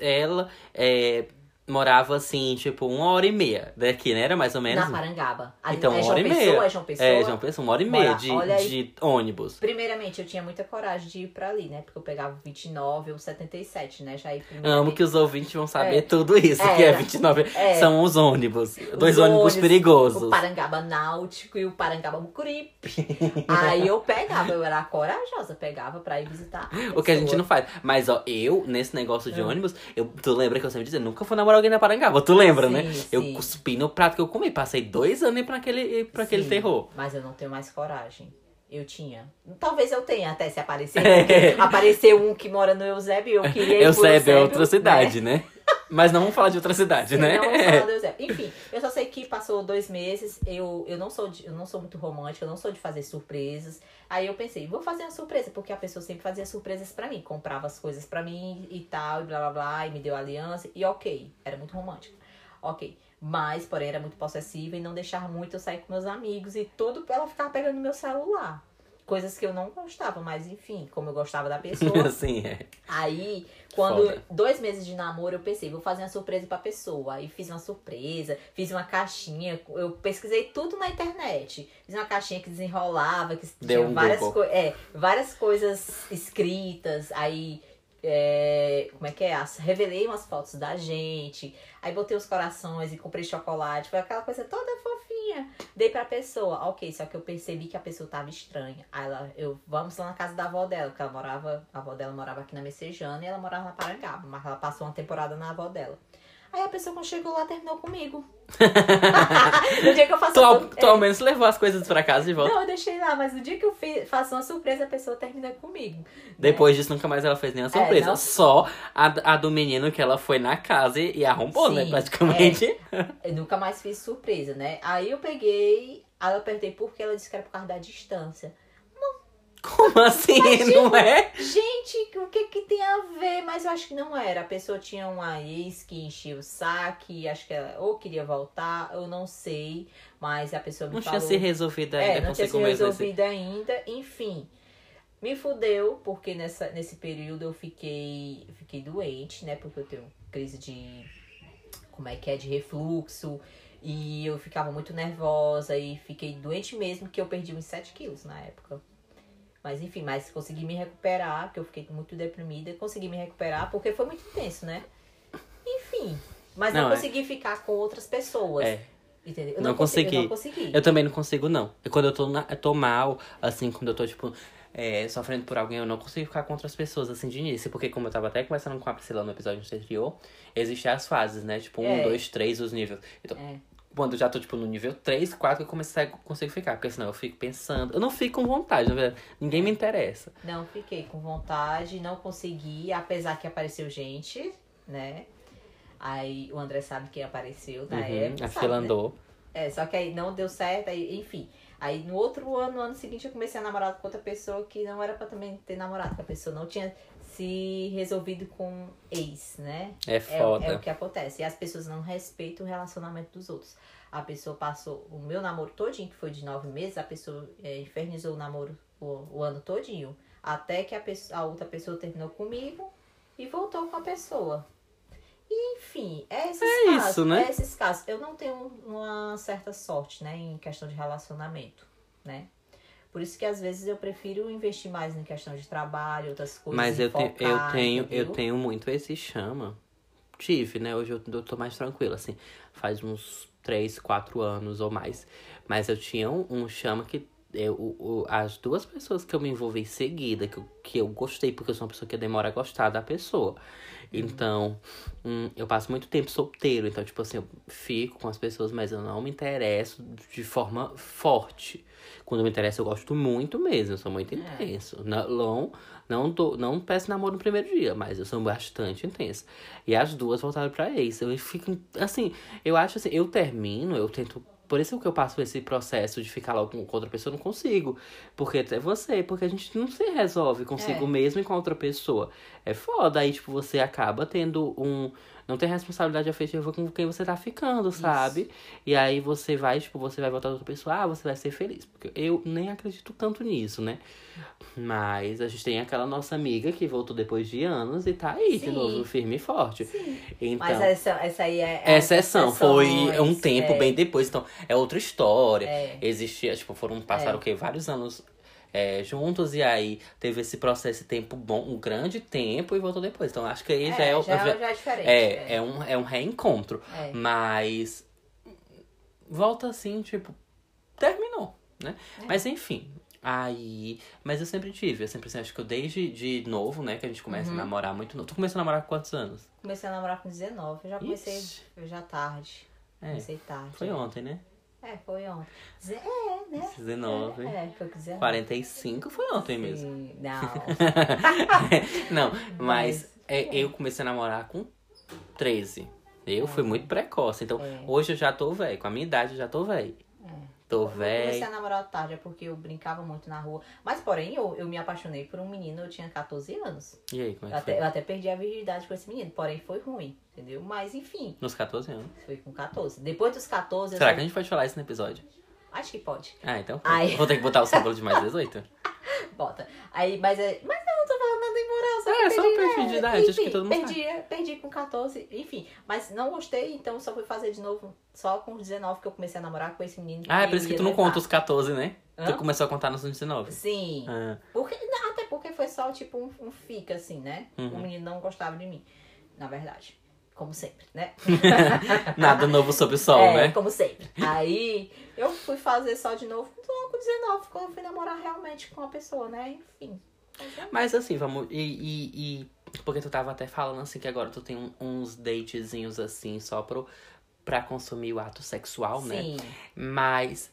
ela é, morava assim, tipo, uma hora e meia daqui, né? Era mais ou menos. Na Parangaba. Ali Então, é uma João hora e Pessoa, meia. É João Pessoa. É, João Pessoa, uma hora e meia de, aí. de ônibus. Primeiramente, eu tinha muita coragem de ir pra ali, né? Porque eu pegava 29 ou 77, né? Já ir Amo que os ouvintes vão saber É. tudo isso, que é Era. 29. É. São os ônibus. Dois Os ônibus perigosos. O Parangaba Náutico e o Parangaba Mucuripe. Aí eu pegava, eu era corajosa, pegava pra ir visitar. O que a gente não faz. Mas, ó, eu, nesse negócio de Ah. ônibus, eu, tu lembra que eu sempre dizia, nunca fui namorar alguém na Parangaba. Tu lembra, né? Sim, Eu sim. cuspi no prato que eu comi. Passei dois anos pra aquele, pra aquele Sim, terror. Mas eu não tenho mais coragem. Eu tinha. Talvez eu tenha até se aparecer. É. Apareceu um que mora no Eusébio e eu queria Eusébio é Eusébio, outra cidade, né? Mas não vamos falar de outra cidade, Sim, né? não vamos falar do Eusébio. Enfim, eu só sei que passou dois meses, eu, eu, não sou de- eu não sou muito romântica, eu não sou de fazer surpresas. Aí eu pensei, vou fazer uma surpresa, porque a pessoa sempre fazia surpresas pra mim, comprava as coisas pra mim e tal, e blá blá blá, e me deu aliança, e ok, era muito romântica. Ok. Mas, porém, era muito possessiva e não deixava muito eu sair com meus amigos e tudo ela ficava pegando meu celular. Coisas que eu não gostava, mas enfim, como eu gostava da pessoa, é. Aí, quando Foda. dois meses de namoro, eu pensei, vou fazer uma surpresa pra pessoa. Aí fiz uma surpresa, fiz uma caixinha, eu pesquisei tudo na internet. Fiz uma caixinha que desenrolava, que Deu tinha um várias, co é, várias coisas escritas. Aí, é, como é que é? As- Revelei umas fotos da gente. Aí botei os corações e comprei chocolate. Foi aquela coisa toda fofinha. Dei pra pessoa. Ok, só que eu percebi que a pessoa tava estranha. Aí ela, eu, vamos lá na casa da avó dela, porque ela morava, a avó dela morava aqui na Messejana e ela morava na Parangaba, mas ela passou uma temporada na avó dela. Aí a pessoa quando chegou lá terminou comigo. no dia que eu faço Tu, é, tu ao menos levou as coisas pra casa de volta. Não, eu deixei lá, mas no dia que eu fiz, faço uma surpresa, a pessoa termina comigo. Depois disso, nunca mais ela fez nenhuma É, surpresa. não- Só a, a do menino que ela foi na casa e, e arrombou, né? Sim, Praticamente. Eu nunca mais fiz surpresa, né? Aí eu peguei, aí eu perguntei por que ela disse que era por causa da distância. Como assim? não é? Gente, o que que tem a ver? Mas eu acho que não era. A pessoa tinha uma ex que enchia o saque, acho que ela ou queria voltar, eu não sei. Mas a pessoa me Não falou... tinha se resolvido ainda É, não tinha se assim. resolvido ainda, enfim. Me fudeu, porque nessa, nesse período eu fiquei, fiquei doente, né? Porque eu tenho crise de. Como é que é? De refluxo. E eu ficava muito nervosa e fiquei doente mesmo, que eu perdi uns 7 quilos na época. Mas enfim, mas consegui me recuperar, porque eu fiquei muito deprimida. Consegui me recuperar, porque foi muito intenso, né? Enfim. Mas não, Não, é. consegui ficar com outras pessoas. É. Entendeu? Eu Não consegui. Eu não consegui. consegui. Eu também não consigo, não. E quando eu tô, na- eu tô mal, assim, quando eu tô, tipo, é, sofrendo por alguém, eu não consigo ficar com outras pessoas, assim, de início. Porque, como eu tava até conversando com a Priscila no episódio anterior, existem as fases, né? Tipo, um, É. dois, três, os níveis. Então, É. quando eu já tô, tipo, no nível 3, 4, eu comecei a consigo ficar. Porque senão eu fico pensando. Eu não fico com vontade, na verdade. Ninguém me interessa. Não fiquei com vontade, não consegui, apesar que apareceu gente, né? Aí o André sabe quem apareceu na Uhum, época. a fila né? andou. É, só que aí não deu certo, aí, enfim. Aí no outro ano, no ano seguinte, eu comecei a namorar com outra pessoa que não era pra também ter namorado, que a pessoa não tinha se resolvido com ex, né? É É, foda. é o que acontece. E as pessoas não respeitam o relacionamento dos outros. A pessoa passou o meu namoro todinho, que foi de nove meses, a pessoa é, infernizou o namoro o, o ano todinho. Até que a, pessoa, a outra pessoa terminou comigo e voltou com a pessoa. E, enfim, é esses É casos. isso, né? É esses casos. Eu não tenho uma certa sorte, né, em questão de relacionamento, né? Por isso que às vezes eu prefiro investir mais em questão de trabalho, outras coisas. Mas eu, te- eu focar, tenho, eu entendeu? tenho muito esse chama. Tive, né? Hoje eu, eu tô mais tranquila, assim. Faz uns 3, 4 anos ou mais. Mas eu tinha um, um chama que. Eu, o- as duas pessoas que eu me envolvi em seguida, que eu, que eu gostei, porque eu sou uma pessoa que demora a gostar da pessoa. Então, hum, eu passo muito tempo solteiro. Então, tipo assim, eu fico com as pessoas, mas eu não me interesso de forma forte. Quando me interesso, eu gosto muito mesmo. Eu sou muito É. intenso. Não, não, dou, não peço namoro no primeiro dia, mas eu sou bastante intenso. E as duas voltaram pra ex. Eu fico, assim, eu acho assim, eu termino, eu tento Por isso que eu passo esse processo de ficar logo com, outra pessoa, eu não consigo. Porque é você, porque a gente não se resolve consigo É. mesmo e com outra pessoa. É foda, aí, tipo, você acaba tendo um. Não tem responsabilidade afetiva com quem você tá ficando, sabe? E aí você vai, tipo, você vai voltar pra outra pessoa, ah, você vai ser feliz. Porque eu nem acredito tanto nisso, né? Mas a gente tem aquela nossa amiga que voltou depois de anos e tá aí de Sim. novo, firme e forte. Então, Mas essa, essa aí é. é exceção, foi um tempo é. bem depois, então é outra história. É. Existia, tipo, foram passaram É. o quê? Vários anos é, juntos e aí teve esse processo, esse tempo bom, um grande tempo e voltou depois. Então acho que aí já é, É, o- já, já- já é diferente. é, é um, é um reencontro. É. Mas volta assim, tipo, terminou, né? É. Mas enfim. Aí. Mas eu sempre tive, eu sempre assim, acho que eu desde de novo, né, que a gente começa Uhum. a namorar muito novo. Tu começou a namorar com quantos anos? Comecei a namorar com 19. Eu já comecei Ixi. já tarde. É, Comecei tarde. foi ontem, né? É, foi ontem. É, né? 19. É, foi com 19. 45 foi ontem mesmo. Sim, Não. Não, mas é, eu comecei a namorar com 13. Eu fui muito precoce. Então, É. hoje eu já tô velho. Com a minha idade eu já tô velho. Tô Eu comecei velho. a namorar tarde é porque eu brincava muito na rua. Mas, porém, eu, eu me apaixonei por um menino, eu tinha 14 anos. E aí, como Eu é que até, foi? eu até perdi a virgindade com esse menino, porém foi ruim, entendeu? Mas, enfim, Nos 14 anos. foi com 14. Depois dos 14, eu Será só- que a gente pode falar isso no episódio? Acho que pode. Ah, então. Ai. Vou ter que botar o símbolo de mais 18? Bota. Aí, mas é. Mas não, não tô falando nada em moral, só É, que só perdi, de idade, acho que todo mundo perdi, perdi com 14, enfim. Mas não gostei, então só fui fazer de novo só com os 19 que eu comecei a namorar com esse menino. Ah, é por isso que tu não levar. conta os 14, né? Hã? Tu começou a contar nos 19. Sim. Ah, Porque, não, até porque foi só tipo um, um fica, assim, né? Uhum. O menino não gostava de mim. Na verdade. Como sempre, né? nada novo sob o sol, é, né? como sempre. Aí eu fui fazer só de novo só com 19, quando eu fui namorar realmente com uma pessoa, né? Enfim. Mas assim, vamos. E, e, e- Porque tu tava até falando assim que agora tu tem um- uns datezinhos assim só pro, pra consumir o ato sexual, né? Sim. Mas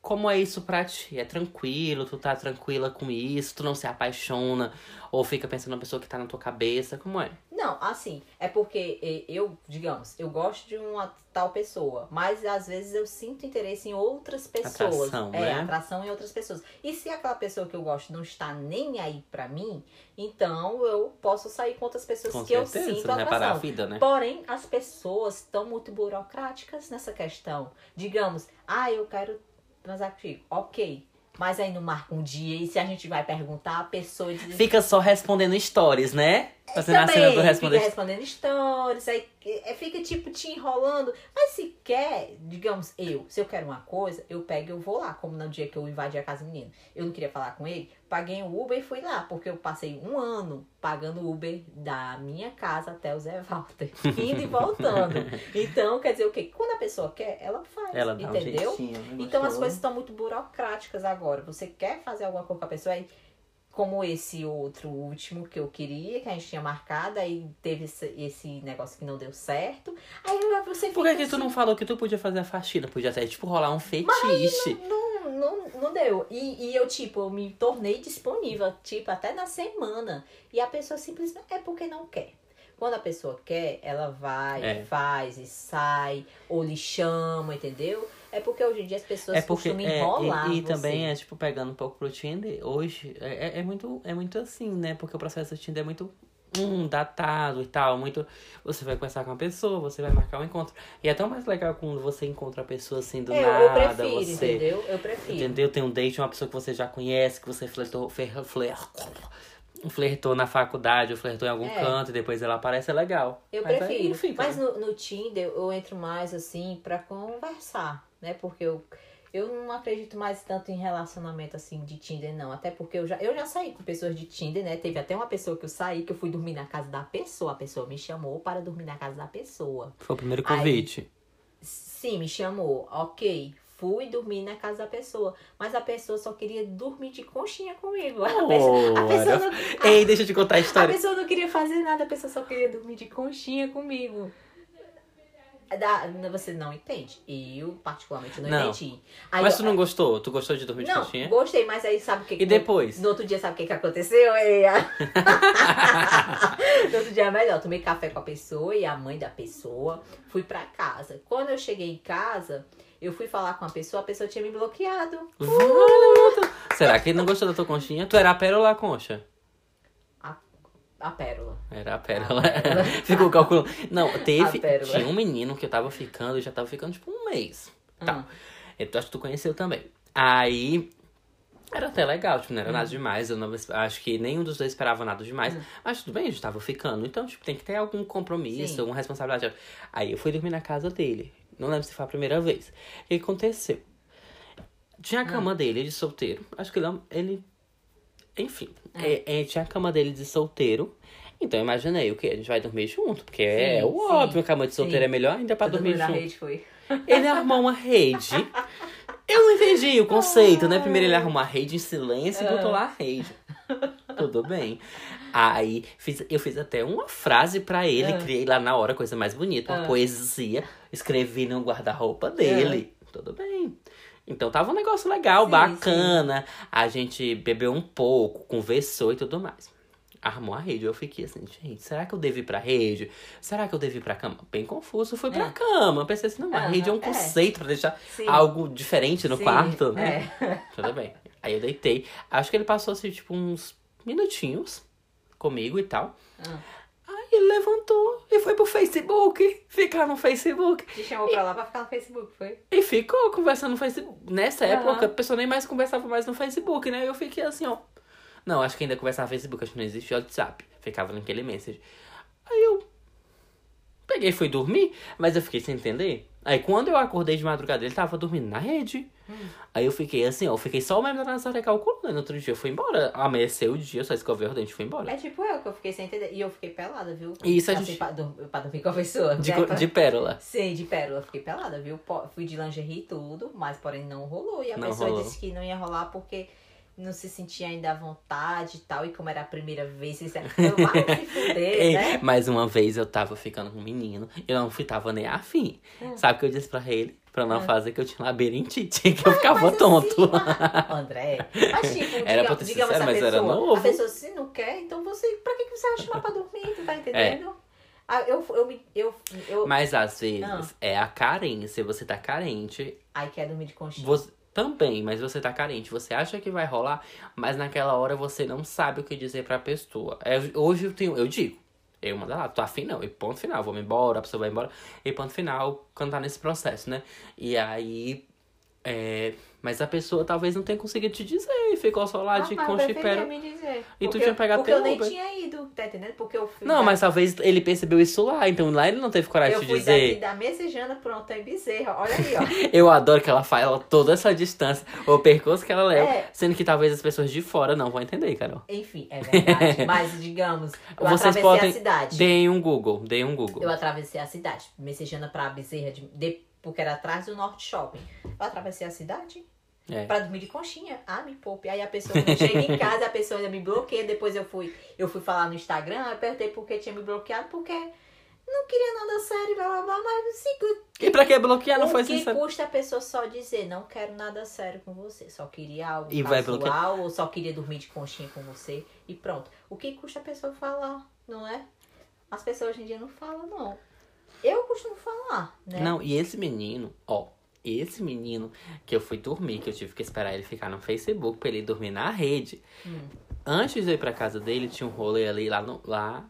como é isso pra ti? É tranquilo? Tu tá tranquila com isso? Tu não se apaixona? Ou fica pensando na pessoa que tá na tua cabeça? Como é? Não, assim, é porque eu, digamos, eu gosto de uma tal pessoa, mas às vezes eu sinto interesse em outras pessoas. Atração, é, né? atração em outras pessoas. E se aquela pessoa que eu gosto não está nem aí pra mim, então eu posso sair com outras pessoas Com que eu certeza, sinto não é parar a atração. vida, né? Porém, as pessoas estão muito burocráticas nessa questão. Digamos, ah, eu quero transar contigo. Ok. Mas aí não marca um dia e se a gente vai perguntar, a pessoa diz Fica só respondendo stories, né? Fazendo a cena do fica responder. respondendo stories, aí é, fica tipo te enrolando. Mas se quer, digamos, eu, se eu quero uma coisa, eu pego e eu vou lá, como no dia que eu invadi a casa do menino. Eu não queria falar com ele, paguei o Uber e fui lá, porque eu passei um ano pagando o Uber da minha casa até o Zé Walter, indo e voltando. Então, quer dizer o quê? Quando a pessoa quer, ela faz, Ela dá um entendeu? jeitinho. né? Então as coisas estão muito burocráticas agora. Você quer fazer alguma coisa com a pessoa aí, como esse outro último que eu queria, que a gente tinha marcado, aí teve esse, negócio que não deu certo. Aí você Por que, fica que tu assim, não falou que tu podia fazer a faxina? Podia até, tipo, rolar um fetiche. não, não, não deu. E, e eu, tipo, eu me tornei disponível, tipo, até na semana. E a pessoa simplesmente é porque não quer. Quando a pessoa quer, ela vai, É. faz e sai, ou lhe chama, entendeu? É porque hoje em dia as pessoas É porque costumam é, enrolar e, e você. também é tipo pegando um pouco pro Tinder hoje é, é- é muito é muito assim né porque o processo do Tinder é muito hum, datado e tal muito você vai conversar com a pessoa você vai marcar um encontro e é tão mais legal quando você encontra a pessoa assim do É, eu, eu nada prefiro, você entendeu? Eu prefiro. entendeu tem um date uma pessoa que você já conhece que você flertou fler, fler, flertou na faculdade ou flertou em algum É. canto e depois ela aparece é legal Eu Mas aí prefiro. fica, Mas né? no, no Tinder eu entro mais assim pra conversar, né? Porque eu, eu não acredito mais tanto em relacionamento assim de Tinder, não. Até porque eu já, eu já saí com pessoas de Tinder, né? Teve até uma pessoa que eu saí, que eu fui dormir na casa da pessoa. A pessoa me chamou para dormir na casa da pessoa. foi o primeiro Aí- convite Sim, me chamou. Ok. Fui dormir na casa da pessoa. Mas a pessoa só queria dormir de conchinha comigo. A pessoa, a pessoa não, ei deixa eu te contar a A história pessoa não queria fazer nada, a pessoa só queria dormir de conchinha comigo. Da- você não entende. Eu, particularmente, não, Não. entendi. Aí Mas eu- tu não gostou? Tu gostou de dormir de Não, conchinha? gostei, mas aí sabe o que E depois? No outro dia, sabe o que, que aconteceu? E no outro dia é melhor. Tomei café com a pessoa e a mãe da pessoa. Fui pra casa. Quando eu cheguei em casa, eu fui falar com a pessoa, a pessoa tinha me bloqueado. Vale, Será que ele não gostou da tua conchinha? Tu era a pérola concha? A pérola. Era a pérola. A pérola. Ficou calculando. Não, teve. Tinha um menino que eu tava ficando, já tava ficando tipo um mês. Tá. Hum. Eu acho que tu conheceu também. Aí. Era até legal, tipo, não era Hum. nada demais. Eu não, acho que nenhum dos dois esperava nada demais. Hum. Mas tudo bem, a gente tava ficando. Então, tipo, tem que ter algum compromisso, Sim. alguma responsabilidade. Aí eu fui dormir na casa dele. Não lembro se foi a primeira vez. O que aconteceu? Tinha a Hum. cama dele de solteiro. Acho que ele. ele enfim, é, é, tinha a cama dele de solteiro. Então eu imaginei o que? A gente vai dormir junto. Porque é Sim, o sim, óbvio, a cama de solteiro sim. é melhor ainda pra Você dormir junto. rede, foi? Ele arrumou uma rede. Eu não entendi o conceito, né? Primeiro ele arrumou a rede em silêncio e botou lá a rede. Tudo bem. Aí fiz, eu fiz até uma frase pra ele, Ah. criei lá na hora, coisa mais bonita, uma poesia, escrevi no guarda-roupa dele. Tudo bem. Então tava um negócio legal, Sim, bacana. A gente bebeu um pouco, conversou e tudo mais. Armou a rede. Eu fiquei assim, gente, será que eu devo ir pra rede? Será que eu devo ir pra cama? Bem confuso, fui pra É. cama. Pensei assim, não, a rede é um é. conceito pra deixar Sim. algo diferente no Sim, quarto, né? É. Tudo bem. Aí eu deitei. Acho que ele passou assim, tipo, uns minutinhos comigo e tal. Ah. Aí ele levantou e foi pro Facebook. Ficar no Facebook. Te chamou pra lá pra ficar no Facebook, foi? E ficou conversando no Facebook. Nessa Aham. época, a pessoa nem mais conversava mais no Facebook, né? Eu fiquei assim, ó. Não, acho que ainda conversava no Facebook, acho que não existe WhatsApp. Ficava naquele message. Aí eu peguei e fui dormir, mas eu fiquei sem entender. Aí quando eu acordei de madrugada, ele tava dormindo na rede. Aí eu fiquei assim, ó, eu fiquei só o mesmo da Nazaré calculando. No outro dia eu fui embora. Amanheceu o dia, só escovei o dente e fui embora. É tipo eu, que eu fiquei sem entender. E eu fiquei pelada, viu? Isso a assim, gente- Pra, pra dormir com a pessoa. De, né? de pérola. Sim, de pérola. Fiquei pelada, viu? Fui de lingerie e tudo, mas porém não rolou. E a Não pessoa rolou. disse que não ia rolar porque não se sentia ainda à vontade e tal. E como era a primeira vez, é... eu vai se fuder, né? Mais uma vez eu tava ficando com um menino, eu não fui, tava nem afim. Hum. Sabe o que eu disse pra ele? Pra não fazer que eu tinha labirintite, que eu ficava Mas tonto. assim, mas- André, mas tipo, Era pra ter digamos sincero, mas pessoa, era novo. a pessoa se não quer, então você, pra que você vai chamar pra dormir, tu tá entendendo? Ah, eu, eu, eu, eu, Mas às vezes Ah. é a carência, você tá carente. Ai, quer dormir de conchinha. Você, também, mas você tá carente. Você acha que vai rolar, mas naquela hora você não sabe o que dizer pra pessoa. É, hoje eu tenho, eu digo. Eu mando lá, tô afim não, e ponto final, vou embora, a pessoa vai embora, e ponto final, tá nesse processo, né? E aí, é, mas a pessoa talvez não tenha conseguido te dizer, e ficou só lá Ah, de eu e pérola. me dizer. E tu Porque tinha eu- pegado Porque eu nem Uber. tinha ido, tá entendendo? Porque eu fui Não, da- mas talvez ele percebeu isso lá, então lá ele não teve coragem eu de te fui dizer. daqui da Messejana pronto em Bezerra. Olha aí, ó. Eu adoro que ela fala toda essa distância, o percurso que ela leva, É. sendo que talvez as pessoas de fora não vão entender, Carol. Enfim, é verdade. mas, digamos, eu Vocês atravessei podem. a cidade. Deem um Google, deem um Google. Eu atravessei a cidade. Messejana pra Bezerra, de, de- porque era atrás do Norte Shopping. Eu atravessei a cidade É. pra dormir de conchinha. Ah, me poupe. Aí a pessoa chega em casa, a pessoa ainda me bloqueia. Depois eu fui, eu fui falar no Instagram, eu perguntei por que tinha me bloqueado, porque não queria nada sério, blá blá blá, mas E pra que bloquear? Não o foi que sincero. custa a pessoa só dizer, não quero nada sério com você, só queria algo E vai casual, ou só queria dormir de conchinha com você, e pronto. O que custa a pessoa falar, não é? As pessoas hoje em dia não falam, não. Eu costumo falar, né? Não, e esse menino, ó, esse menino que eu fui dormir, que eu tive que esperar ele ficar no Facebook pra ele dormir na rede. Hum. Antes de eu ir pra casa dele, tinha um rolê ali lá no. Lá,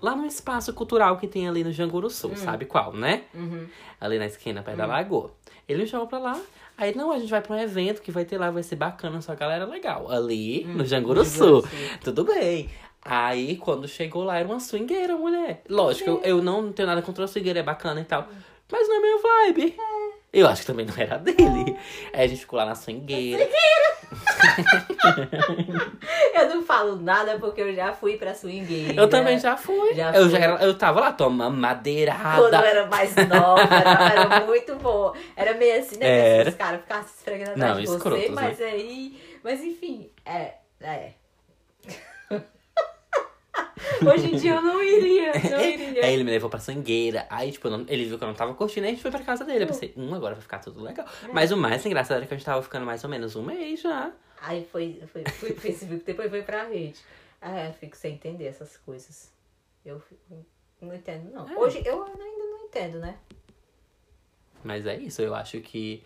lá no espaço cultural que tem ali no Janguru Sul, sabe qual, né? Uhum. ali na esquina, perto da lagoa. Ele me chamou pra lá. Aí, não, a gente vai pra um evento que vai ter lá, vai ser bacana, só a galera legal. Ali, no Janguru Sul. Tudo bem. Aí, quando chegou lá, era uma swingueira, mulher. Lógico, eu, eu não tenho nada contra a swingueira, é bacana e tal. Mas não é minha vibe. Eu acho que também não era dele. Aí a gente ficou lá na swingueira. Eu não falo nada porque eu já fui pra swingueira. Eu também já fui. Já eu, fui. já era, eu tava lá tomando Quando madeirada. eu era mais nova, era, era muito boa. Era meio assim, né? Era. Os caras ficavam se esfregando Não, atrás de você, escrotos, né? mas aí. Mas enfim, é. É. Hoje em dia eu não iria, não iria. Aí ele me levou pra sangueira. Aí, tipo, não- ele viu que eu não tava curtindo, aí a gente foi pra casa dele. Eu pensei, hum, agora vai ficar tudo legal. Mas o mais engraçado era que a gente tava ficando mais ou menos um mês já. Aí foi, foi, foi pro Facebook, depois foi pra rede. Ah, eu fico sem entender essas coisas. Eu fico- não entendo, não. É. Hoje eu ainda não entendo, né? Mas é isso, eu acho que.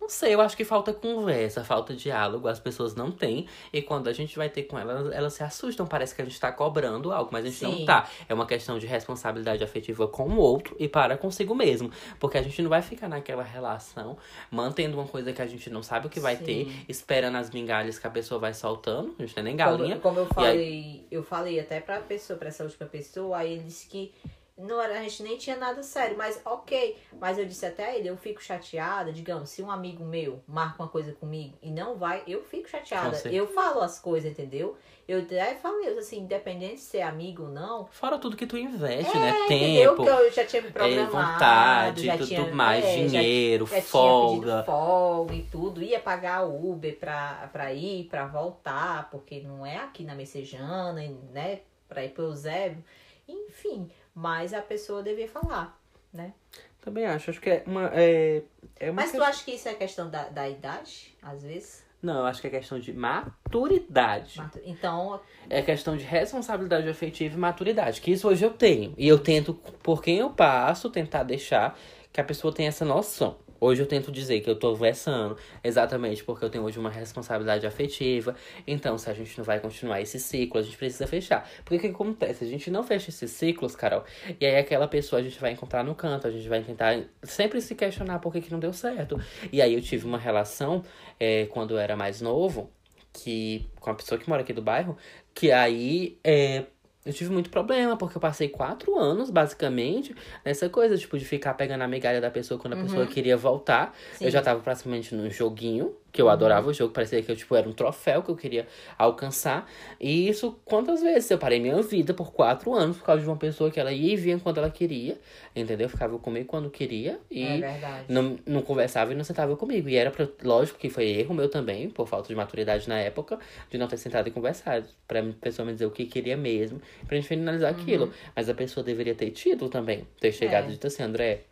Não sei, eu acho que falta conversa, falta diálogo, as pessoas não têm. E quando a gente vai ter com elas, elas se assustam. Parece que a gente tá cobrando algo, mas a gente não Sim. tá. É uma questão de responsabilidade afetiva com o outro e para consigo mesmo. Porque a gente não vai ficar naquela relação, mantendo uma coisa que a gente não sabe o que vai Sim. ter, esperando as migalhas que a pessoa vai soltando. A gente não é nem galinha. Como, como eu falei, eu falei até pra pessoa, pra essa última pessoa, aí ele disse que não era, a gente nem tinha nada sério, mas ok. Mas eu disse até a ele, eu fico chateada, digamos, se um amigo meu marca uma coisa comigo e não vai, eu fico chateada. Eu falo as coisas, entendeu? Eu até falei, assim, independente de ser amigo ou não, Fora tudo que tu investe, né? entendeu? Tempo, Que eu já tinha me é, programado, vontade, já tudo tinha, mais, é, já- dinheiro, já tinha folga. folga e tudo, ia pagar o Uber pra, pra ir, pra voltar, porque não é aqui na Messejana, né? Pra ir pro Eusébio, enfim. Mas a pessoa devia falar, né? Também acho, acho que é uma. É, é uma Mas tu acha que isso é questão da, da idade, às vezes? Não, eu acho que é questão de maturidade. Matu- Então, É questão de responsabilidade afetiva e maturidade. Que isso hoje eu tenho. E eu tento, por quem eu passo, tentar deixar que a pessoa tenha essa noção. Hoje eu tento dizer que eu tô versando exatamente porque eu tenho hoje uma responsabilidade afetiva. Então, se a gente não vai continuar esse ciclo, a gente precisa fechar. Porque o que acontece? A gente não fecha esses ciclos, Carol, e aí aquela pessoa a gente vai encontrar no canto, a gente vai tentar sempre se questionar por que, que não deu certo. E aí eu tive uma relação é, quando eu era mais novo, que com a pessoa que mora aqui do bairro, que aí é, eu tive muito problema, porque eu passei quatro anos, basicamente, nessa coisa, tipo, de ficar pegando a migalha da pessoa quando a pessoa queria voltar. Sim. Eu já tava praticamente num joguinho, que eu adorava o jogo, parecia que eu, tipo, era um troféu que eu queria alcançar. E isso, quantas vezes? Eu parei minha vida por quatro anos por causa de uma pessoa que ela ia e vinha quando ela queria, entendeu? Ficava comigo quando queria e é não, não conversava e não sentava comigo. E era pra, lógico que foi erro meu também, por falta de maturidade na época, de não ter sentado e conversado. Pra a pessoa me dizer o que queria mesmo, pra gente finalizar aquilo. Mas a pessoa deveria ter tido também, ter chegado É. e dito assim, André.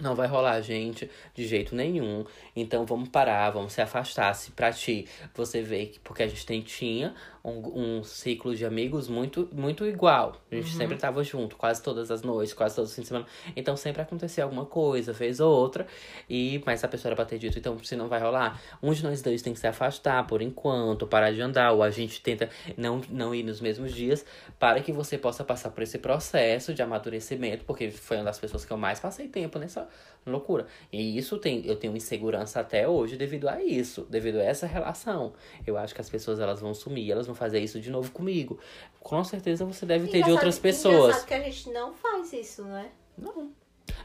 Não vai rolar, gente, de jeito nenhum. Então vamos parar, vamos se afastar. Se pra ti você vê que. Porque a gente tem, tinha um, um ciclo de amigos muito, muito igual. A gente sempre tava junto, quase todas as noites, quase todos os fins de semana. Então sempre acontecia alguma coisa, fez outra. E, mas a pessoa era pra ter dito, então se não vai rolar, um de nós dois tem que se afastar por enquanto, parar de andar, ou a gente tenta não, não ir nos mesmos dias, para que você possa passar por esse processo de amadurecimento, porque foi uma das pessoas que eu mais passei tempo nessa loucura. E isso tem, eu tenho insegurança até hoje devido a isso, devido a essa relação. Eu acho que as pessoas elas vão sumir, elas vão fazer isso de novo comigo. Com certeza você deve ter de outras pessoas. Que a gente não faz isso, né?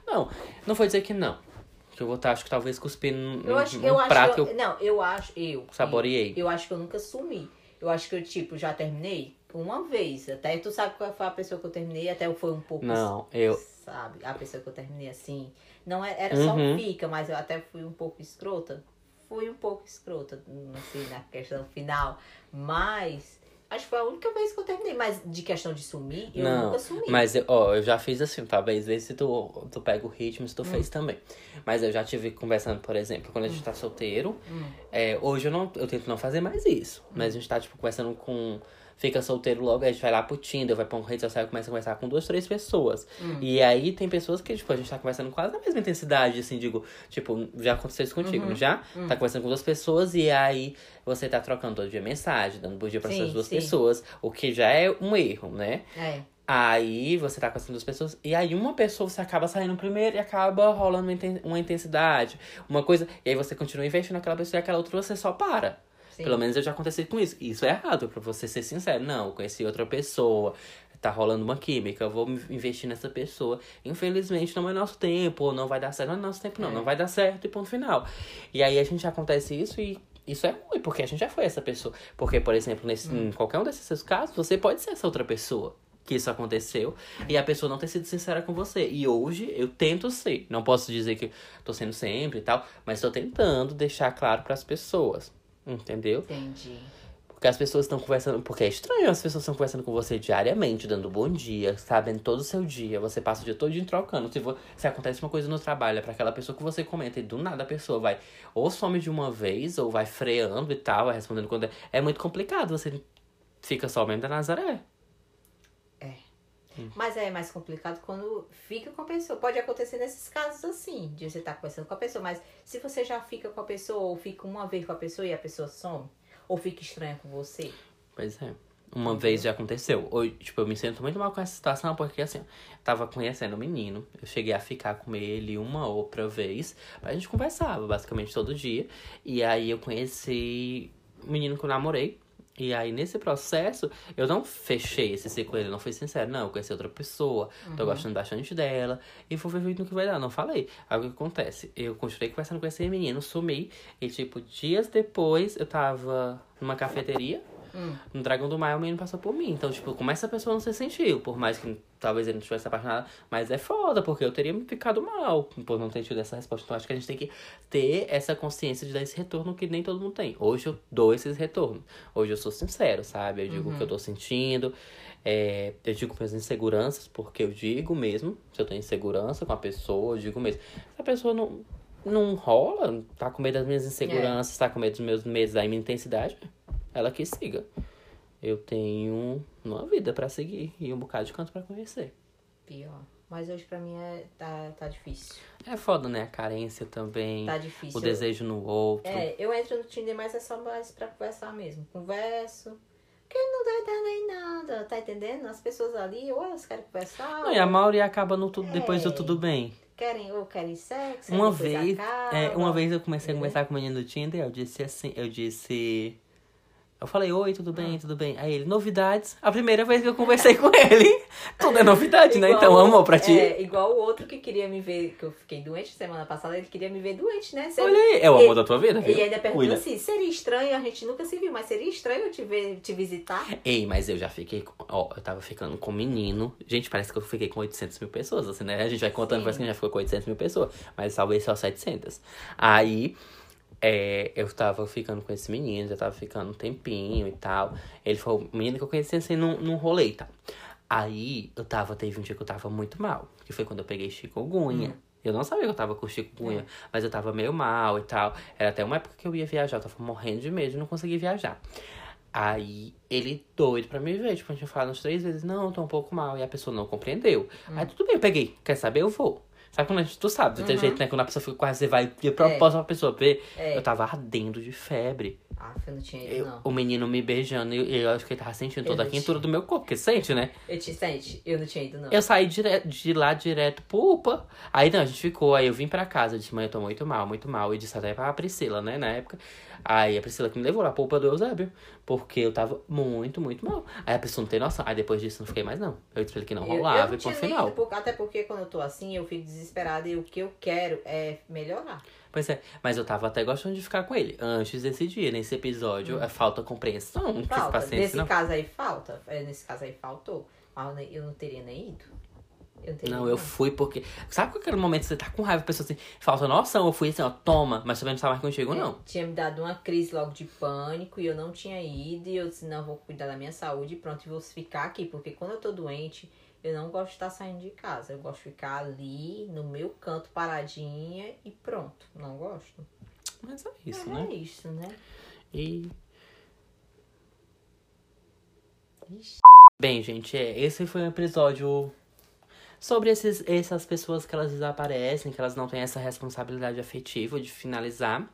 Não, não foi dizer que não. Que eu vou estar, acho que talvez cuspindo num, Eu acho, num eu acho prato que que eu, eu Não, eu acho, eu. saboreei. Eu, eu acho que eu nunca sumi. Eu acho que eu, tipo, já terminei uma vez. Até tu sabe qual foi a pessoa que eu terminei, até foi um pouco. Não, eu. Sabe? A pessoa que eu terminei assim. Não é- era só um Uhum. fica, mas eu até fui um pouco escrota. Fui um pouco escrota, assim, na questão final. Mas. Acho que foi a única vez que eu terminei. Mas de questão de sumir, eu Não, nunca sumi. Mas, eu- ó, eu já fiz assim, talvez ver se tu, tu pega o ritmo, Hum. se tu fez também. Mas eu já tive conversando, por exemplo, quando a gente tá solteiro. Hum. é, hoje eu não eu tento não fazer mais isso. Mas a gente tá, tipo, conversando com. Fica solteiro logo, a gente vai lá pro Tinder, vai pra uma rede social e começa a conversar com duas, três pessoas. Hum. E aí tem pessoas que, tipo, a gente tá conversando quase na mesma intensidade, assim, digo, tipo, já aconteceu isso contigo, Uhum. não já? Hum. Tá conversando com duas pessoas e aí você tá trocando todo dia mensagem, dando bom dia pra Sim, essas duas sim. pessoas, o que já é um erro, né? É. Aí você tá com essas duas pessoas, e aí uma pessoa você acaba saindo primeiro e acaba rolando uma intensidade, uma coisa, e aí você continua investindo naquela pessoa e aquela outra você só para. Sim. Pelo menos eu já aconteci com isso. Isso é errado, pra você ser sincero. Não, eu conheci outra pessoa, tá rolando uma química, eu vou me investir nessa pessoa. Infelizmente não é nosso tempo, ou não vai dar certo. Não é nosso tempo, não. É. Não vai dar certo e ponto final. E aí a gente acontece isso e. Isso é ruim, porque a gente já foi essa pessoa. Porque, por exemplo, nesse, Hum. em qualquer um desses seus casos, você pode ser essa outra pessoa que isso aconteceu e a pessoa não ter sido sincera com você. E hoje eu tento ser. Não posso dizer que tô sendo sempre e tal, mas tô tentando deixar claro pras pessoas. Entendeu? Entendi. Porque as pessoas estão conversando. Porque é estranho, as pessoas estão conversando com você diariamente, dando bom dia, sabendo todo o seu dia. Você passa o dia todo dia trocando. Se, vo- se acontece uma coisa no trabalho, é pra aquela pessoa que você comenta, e do nada a pessoa vai ou some de uma vez, ou vai freando e tal, vai respondendo quando é. É muito complicado, você fica só mesmo da Nazaré. Mas é mais complicado quando fica com a pessoa. Pode acontecer nesses casos assim, de você estar conversando com a pessoa, mas se você já fica com a pessoa, ou fica uma vez com a pessoa e a pessoa some, ou fica estranha com você. Pois é. Uma vez já aconteceu. Hoje, tipo, eu me sinto muito mal com essa situação, porque assim, eu tava conhecendo o menino. Eu cheguei a ficar com ele uma outra vez. A gente conversava basicamente todo dia. E aí eu conheci o menino que eu namorei. E aí, nesse processo, eu não fechei esse ciclo ele, não fui sincero. Não, eu conheci outra pessoa, tô gostando bastante dela. E vou ver no que vai dar, não falei. Aí o que acontece? Eu continuei conversando com esse menino, sumi. E, tipo, dias depois, eu tava numa cafeteria. No Dragão do Mar, o menino passou por mim. Então, tipo, como essa pessoa não se sentiu? Por mais que talvez ele não tivesse apaixonado. Mas é foda, porque eu teria me ficado mal por não ter tido essa resposta. Então, acho que a gente tem que ter essa consciência de dar esse retorno que nem todo mundo tem. Hoje eu dou esses retornos. Hoje eu sou sincero, sabe? Eu digo o que eu tô sentindo. É, eu digo minhas inseguranças, porque eu digo mesmo. Se eu tenho insegurança com a pessoa, eu digo mesmo. Se a pessoa não, não rola, tá com medo das minhas inseguranças, tá com medo dos meus medos, da minha intensidade, ela que siga. Eu tenho uma vida pra seguir e um bocado de canto pra conhecer. Pior. Mas hoje pra mim é, tá, tá difícil. É foda, né? A carência também, Tá difícil. o desejo no outro. É, eu entro no Tinder, mas é só mais pra conversar mesmo. Converso. Porque não dá dando em nada, tá entendendo? As pessoas ali, ou elas querem conversar, Não, e a ou maioria acaba no tudo depois do É. tudo bem. querem, ou querem sexo, Uma vez, acaba. é, uma vez eu comecei a Entendeu? conversar com o menino do Tinder, eu disse assim, eu disse. Eu falei, oi, tudo bem, tudo bem. Aí ele, novidades. A primeira vez que eu conversei com ele. Tudo é novidade, né? Então, amor, pra ti. É, igual o outro que queria me ver, que eu fiquei doente semana passada, ele queria me ver doente, né? Você- Olha aí, é o amor E- da tua vida, viu? E ainda perguntou assim, seria estranho, a gente nunca se viu, mas seria estranho eu te, ver, te visitar? Ei, mas eu já fiquei. com- Ó, eu tava ficando com um menino. Gente, parece que eu fiquei com 800 mil pessoas, assim, né? A gente vai contando, Sim. parece que a gente já ficou com 800 mil pessoas. Mas talvez só 700. Aí. É, eu tava ficando com esse menino, já tava ficando um tempinho e tal. Ele foi o menino que eu conheci assim num, num rolê e tal. Aí eu tava, teve um dia que eu tava muito mal, que foi quando eu peguei chikungunya. Eu não sabia que eu tava com chikungunya, mas eu tava meio mal e tal. Era até uma época que eu ia viajar, eu tava morrendo de medo não conseguir viajar. Aí ele doido pra me ver, tipo, a gente falado umas três vezes, não, tô um pouco mal, e a pessoa não compreendeu. Aí tudo bem, eu peguei, quer saber, eu vou. Sabe quando a gente, tu sabe, do teu jeito, né? Quando a pessoa fica quase, você vai de propósito pra pessoa ver. É. Eu tava ardendo de febre. Ah, eu não tinha ido, Eu- não. o menino me beijando, e eu acho que ele tava sentindo Eu toda a quentura do meu corpo, porque sente, né? Eu te sente, eu não tinha ido, não. Eu saí direto, de lá direto pro UPA. Aí não, a gente ficou, aí eu vim pra casa, eu disse, mãe, eu tô muito mal, muito mal. E disse até pra Priscila, né, na época. Aí a Priscila que me levou lá pro UPA do Eusébio. Porque eu tava muito, muito mal. Aí a pessoa não tem noção. Aí depois disso não fiquei mais, não. Eu ele que não Eu- eu rolava não e ponto final. por- até porque quando eu tô assim, eu fico desesperada e o que eu quero é melhorar. Pois é, mas eu tava até gostando de ficar com ele. Antes desse dia, nesse episódio, é falta compreensão, Falta. paciência, Nesse não. caso aí falta. É, nesse caso aí faltou. Mas eu nem- eu não teria nem ido. Eu não Não, eu fui porque. Sabe com aquele momento que você tá com raiva, a pessoa assim, falta noção, eu fui assim, ó, toma, mas também não tá mais contigo, É, não. Tinha me dado uma crise logo de pânico e eu não tinha ido. E eu disse, não, vou cuidar da minha saúde e pronto, e vou ficar aqui. Porque quando eu tô doente, eu não gosto de estar saindo de casa. Eu gosto de ficar ali, no meu canto, paradinha e pronto. Não gosto. Mas é isso, é né? isso, né? E. Ixi. Bem, gente, é, esse foi um episódio sobre esses, essas pessoas que elas desaparecem, que elas não têm essa responsabilidade afetiva de finalizar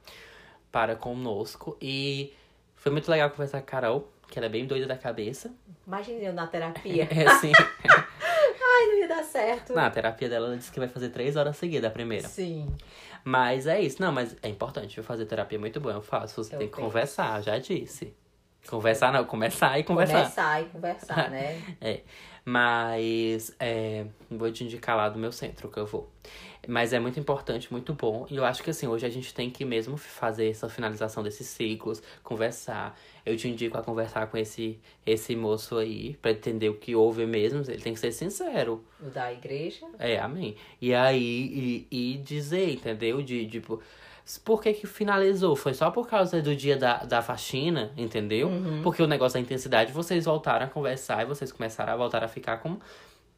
para conosco. E foi muito legal conversar com a Carol, que ela é bem doida da cabeça. Imagina eu na terapia. É assim. Ai, não ia dar certo. Na terapia dela, ela disse que vai fazer três horas seguidas a primeira. Sim. Mas é isso. Não, mas é importante. Eu fazer terapia é muito bom. Eu faço. Você Eu tem que penso. conversar, já disse. Conversar não, começar e conversar. Conversar e conversar, né? É. Mas é, vou te indicar lá do meu centro que eu vou. Mas é muito importante, muito bom. E eu acho que assim, hoje a gente tem que mesmo fazer essa finalização desses ciclos, conversar. Eu te indico a conversar com esse, esse moço aí, pra entender o que houve mesmo. Ele tem que ser sincero. O da igreja. É, amém. E aí, e, e dizer, entendeu? De, tipo, Por que que finalizou? Foi só por causa do dia da, da faxina, entendeu? Uhum. Porque o negócio da intensidade, vocês voltaram a conversar e vocês começaram a voltar a ficar com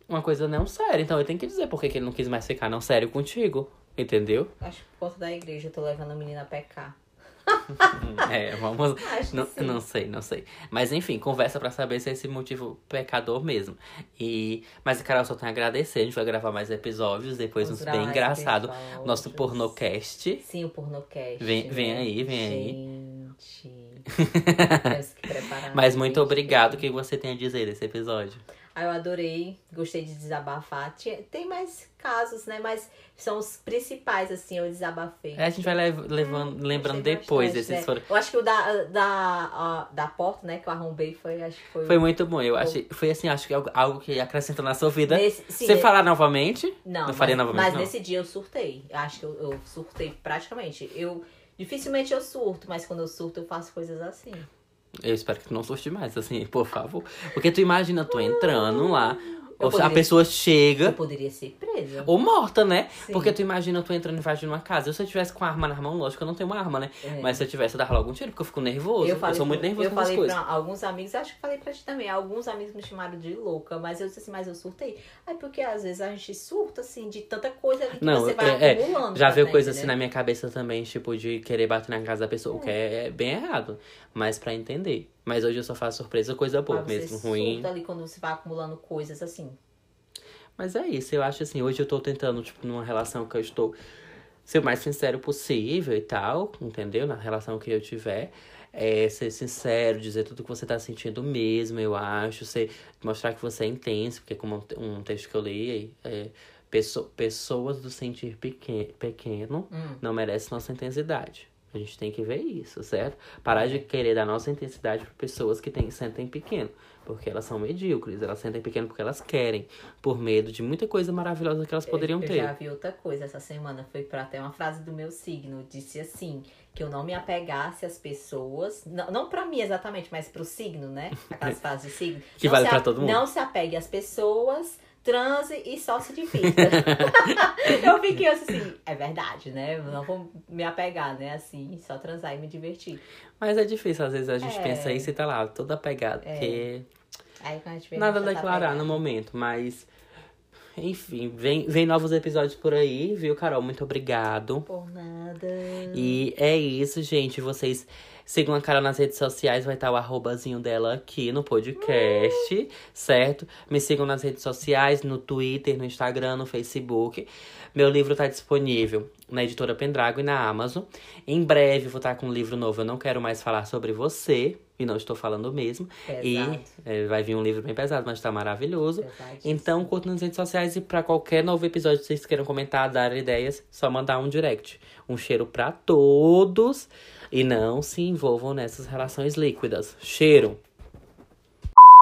uma coisa não séria. Então eu tenho que dizer por que que ele não quis mais ficar não sério contigo, entendeu? Acho que por conta da igreja eu tô levando a menina a pecar. É, vamos. Não, não sei, não sei. Mas enfim, conversa pra saber se é esse motivo pecador mesmo. E, mas, Carol, só tenho a agradecer. A gente vai gravar mais episódios, depois Vamos uns bem engraçado. episódios. Nosso pornocast. Sim, o pornocast. Vem- vem né? aí, vem aí. Gente. Preparar. Mas muito obrigado. O que você tem a dizer desse episódio? Ah, eu adorei, gostei de desabafar. Tinha- Tem mais casos, né? Mas são os principais, assim, eu desabafei. É, a gente vai lev- levando, lembrando depois bastante, esses né? foram. Eu acho que o da, da, da porta, né, que eu arrombei foi, acho que foi. Foi muito bom. Eu achei. Foi assim, acho que algo, algo que acrescentou na sua vida. Nesse- sim, Você ne- falar novamente? Não, Não faria novamente, mas não. nesse dia eu surtei. Eu Acho que eu, eu surtei praticamente. Eu dificilmente eu surto, mas quando eu surto eu faço coisas assim. Eu espero que tu não surte mais, assim, por favor. Porque tu imagina tu entrando lá, Eu a poderia- pessoa Eu chega. poderia ser presa. Ou morta, né? Sim. Porque tu imagina tu entrando invadindo uma casa. Eu, se eu tivesse com a arma na mão, lógico que eu não tenho uma arma, né? É. Mas se eu tivesse, eu dava logo um tiro, porque eu fico nervoso. Eu, falei sou muito nervoso eu com falei coisas. pra alguns amigos, acho que falei pra ti também. Alguns amigos me chamaram de louca, mas eu disse assim, mas eu surtei. Aí porque às vezes a gente surta, assim, de tanta coisa ali que Não, você vai é- é, acumulando. Já veio coisa assim né? na minha cabeça também, tipo, de querer bater na casa da pessoa, o que é bem errado. Mas pra entender. Mas hoje eu só faço surpresa, coisa boa Mas você mesmo, ruim. surta ali quando você vai acumulando coisas assim. Mas é isso, eu acho assim, hoje eu tô tentando, tipo, numa relação que eu estou ser o mais sincero possível e tal, entendeu? Na relação que eu tiver. É, ser sincero, dizer tudo que você tá sentindo mesmo, eu acho. Ser, mostrar que você é intenso, porque como um te- texto que eu li, é, pesso- pessoas do sentir pequeno, pequeno Hum. não merecem nossa intensidade. A gente tem que ver isso, certo? Parar de querer dar nossa intensidade para pessoas que tem, sentem pequeno. Porque elas são medíocres, elas sentem pequeno porque elas querem, por medo de muita coisa maravilhosa que elas poderiam eu ter. já vi outra coisa essa semana. Foi para até uma frase do meu signo. Disse assim: que eu não me apegasse às pessoas. Não, não para mim exatamente, mas pro signo, né? Aquelas frases de signo. Que Não vale se pra a- todo mundo. Não se apegue às pessoas, transe e só se divirta. eu fiquei assim, é verdade, né? Eu não vou me apegar, né? Assim, só transar e me divertir. Mas é difícil, às vezes a gente É. pensa isso e tá lá, toda apegada, porque Aí quando a gente vê, nada a tá declarar apegado. no momento, mas. Enfim, vem, vem novos episódios por aí, viu, Carol? Muito obrigado. Por nada. E é isso, gente. Vocês sigam a Carol nas redes sociais, vai estar o arrobazinho dela aqui no podcast, certo? Me sigam nas redes sociais, no Twitter, no Instagram, no Facebook. Meu livro tá disponível na editora Pendrago e na Amazon. Em breve vou estar com um livro novo. Eu não quero mais falar sobre você, e não estou falando mesmo. Pesado. E é, vai vir um livro bem pesado, mas tá maravilhoso. Então, curta nas redes sociais e pra qualquer novo episódio que vocês queiram comentar, dar ideias, só mandar um direct. Um cheiro pra todos e não se envolvam nessas relações líquidas. Cheiro!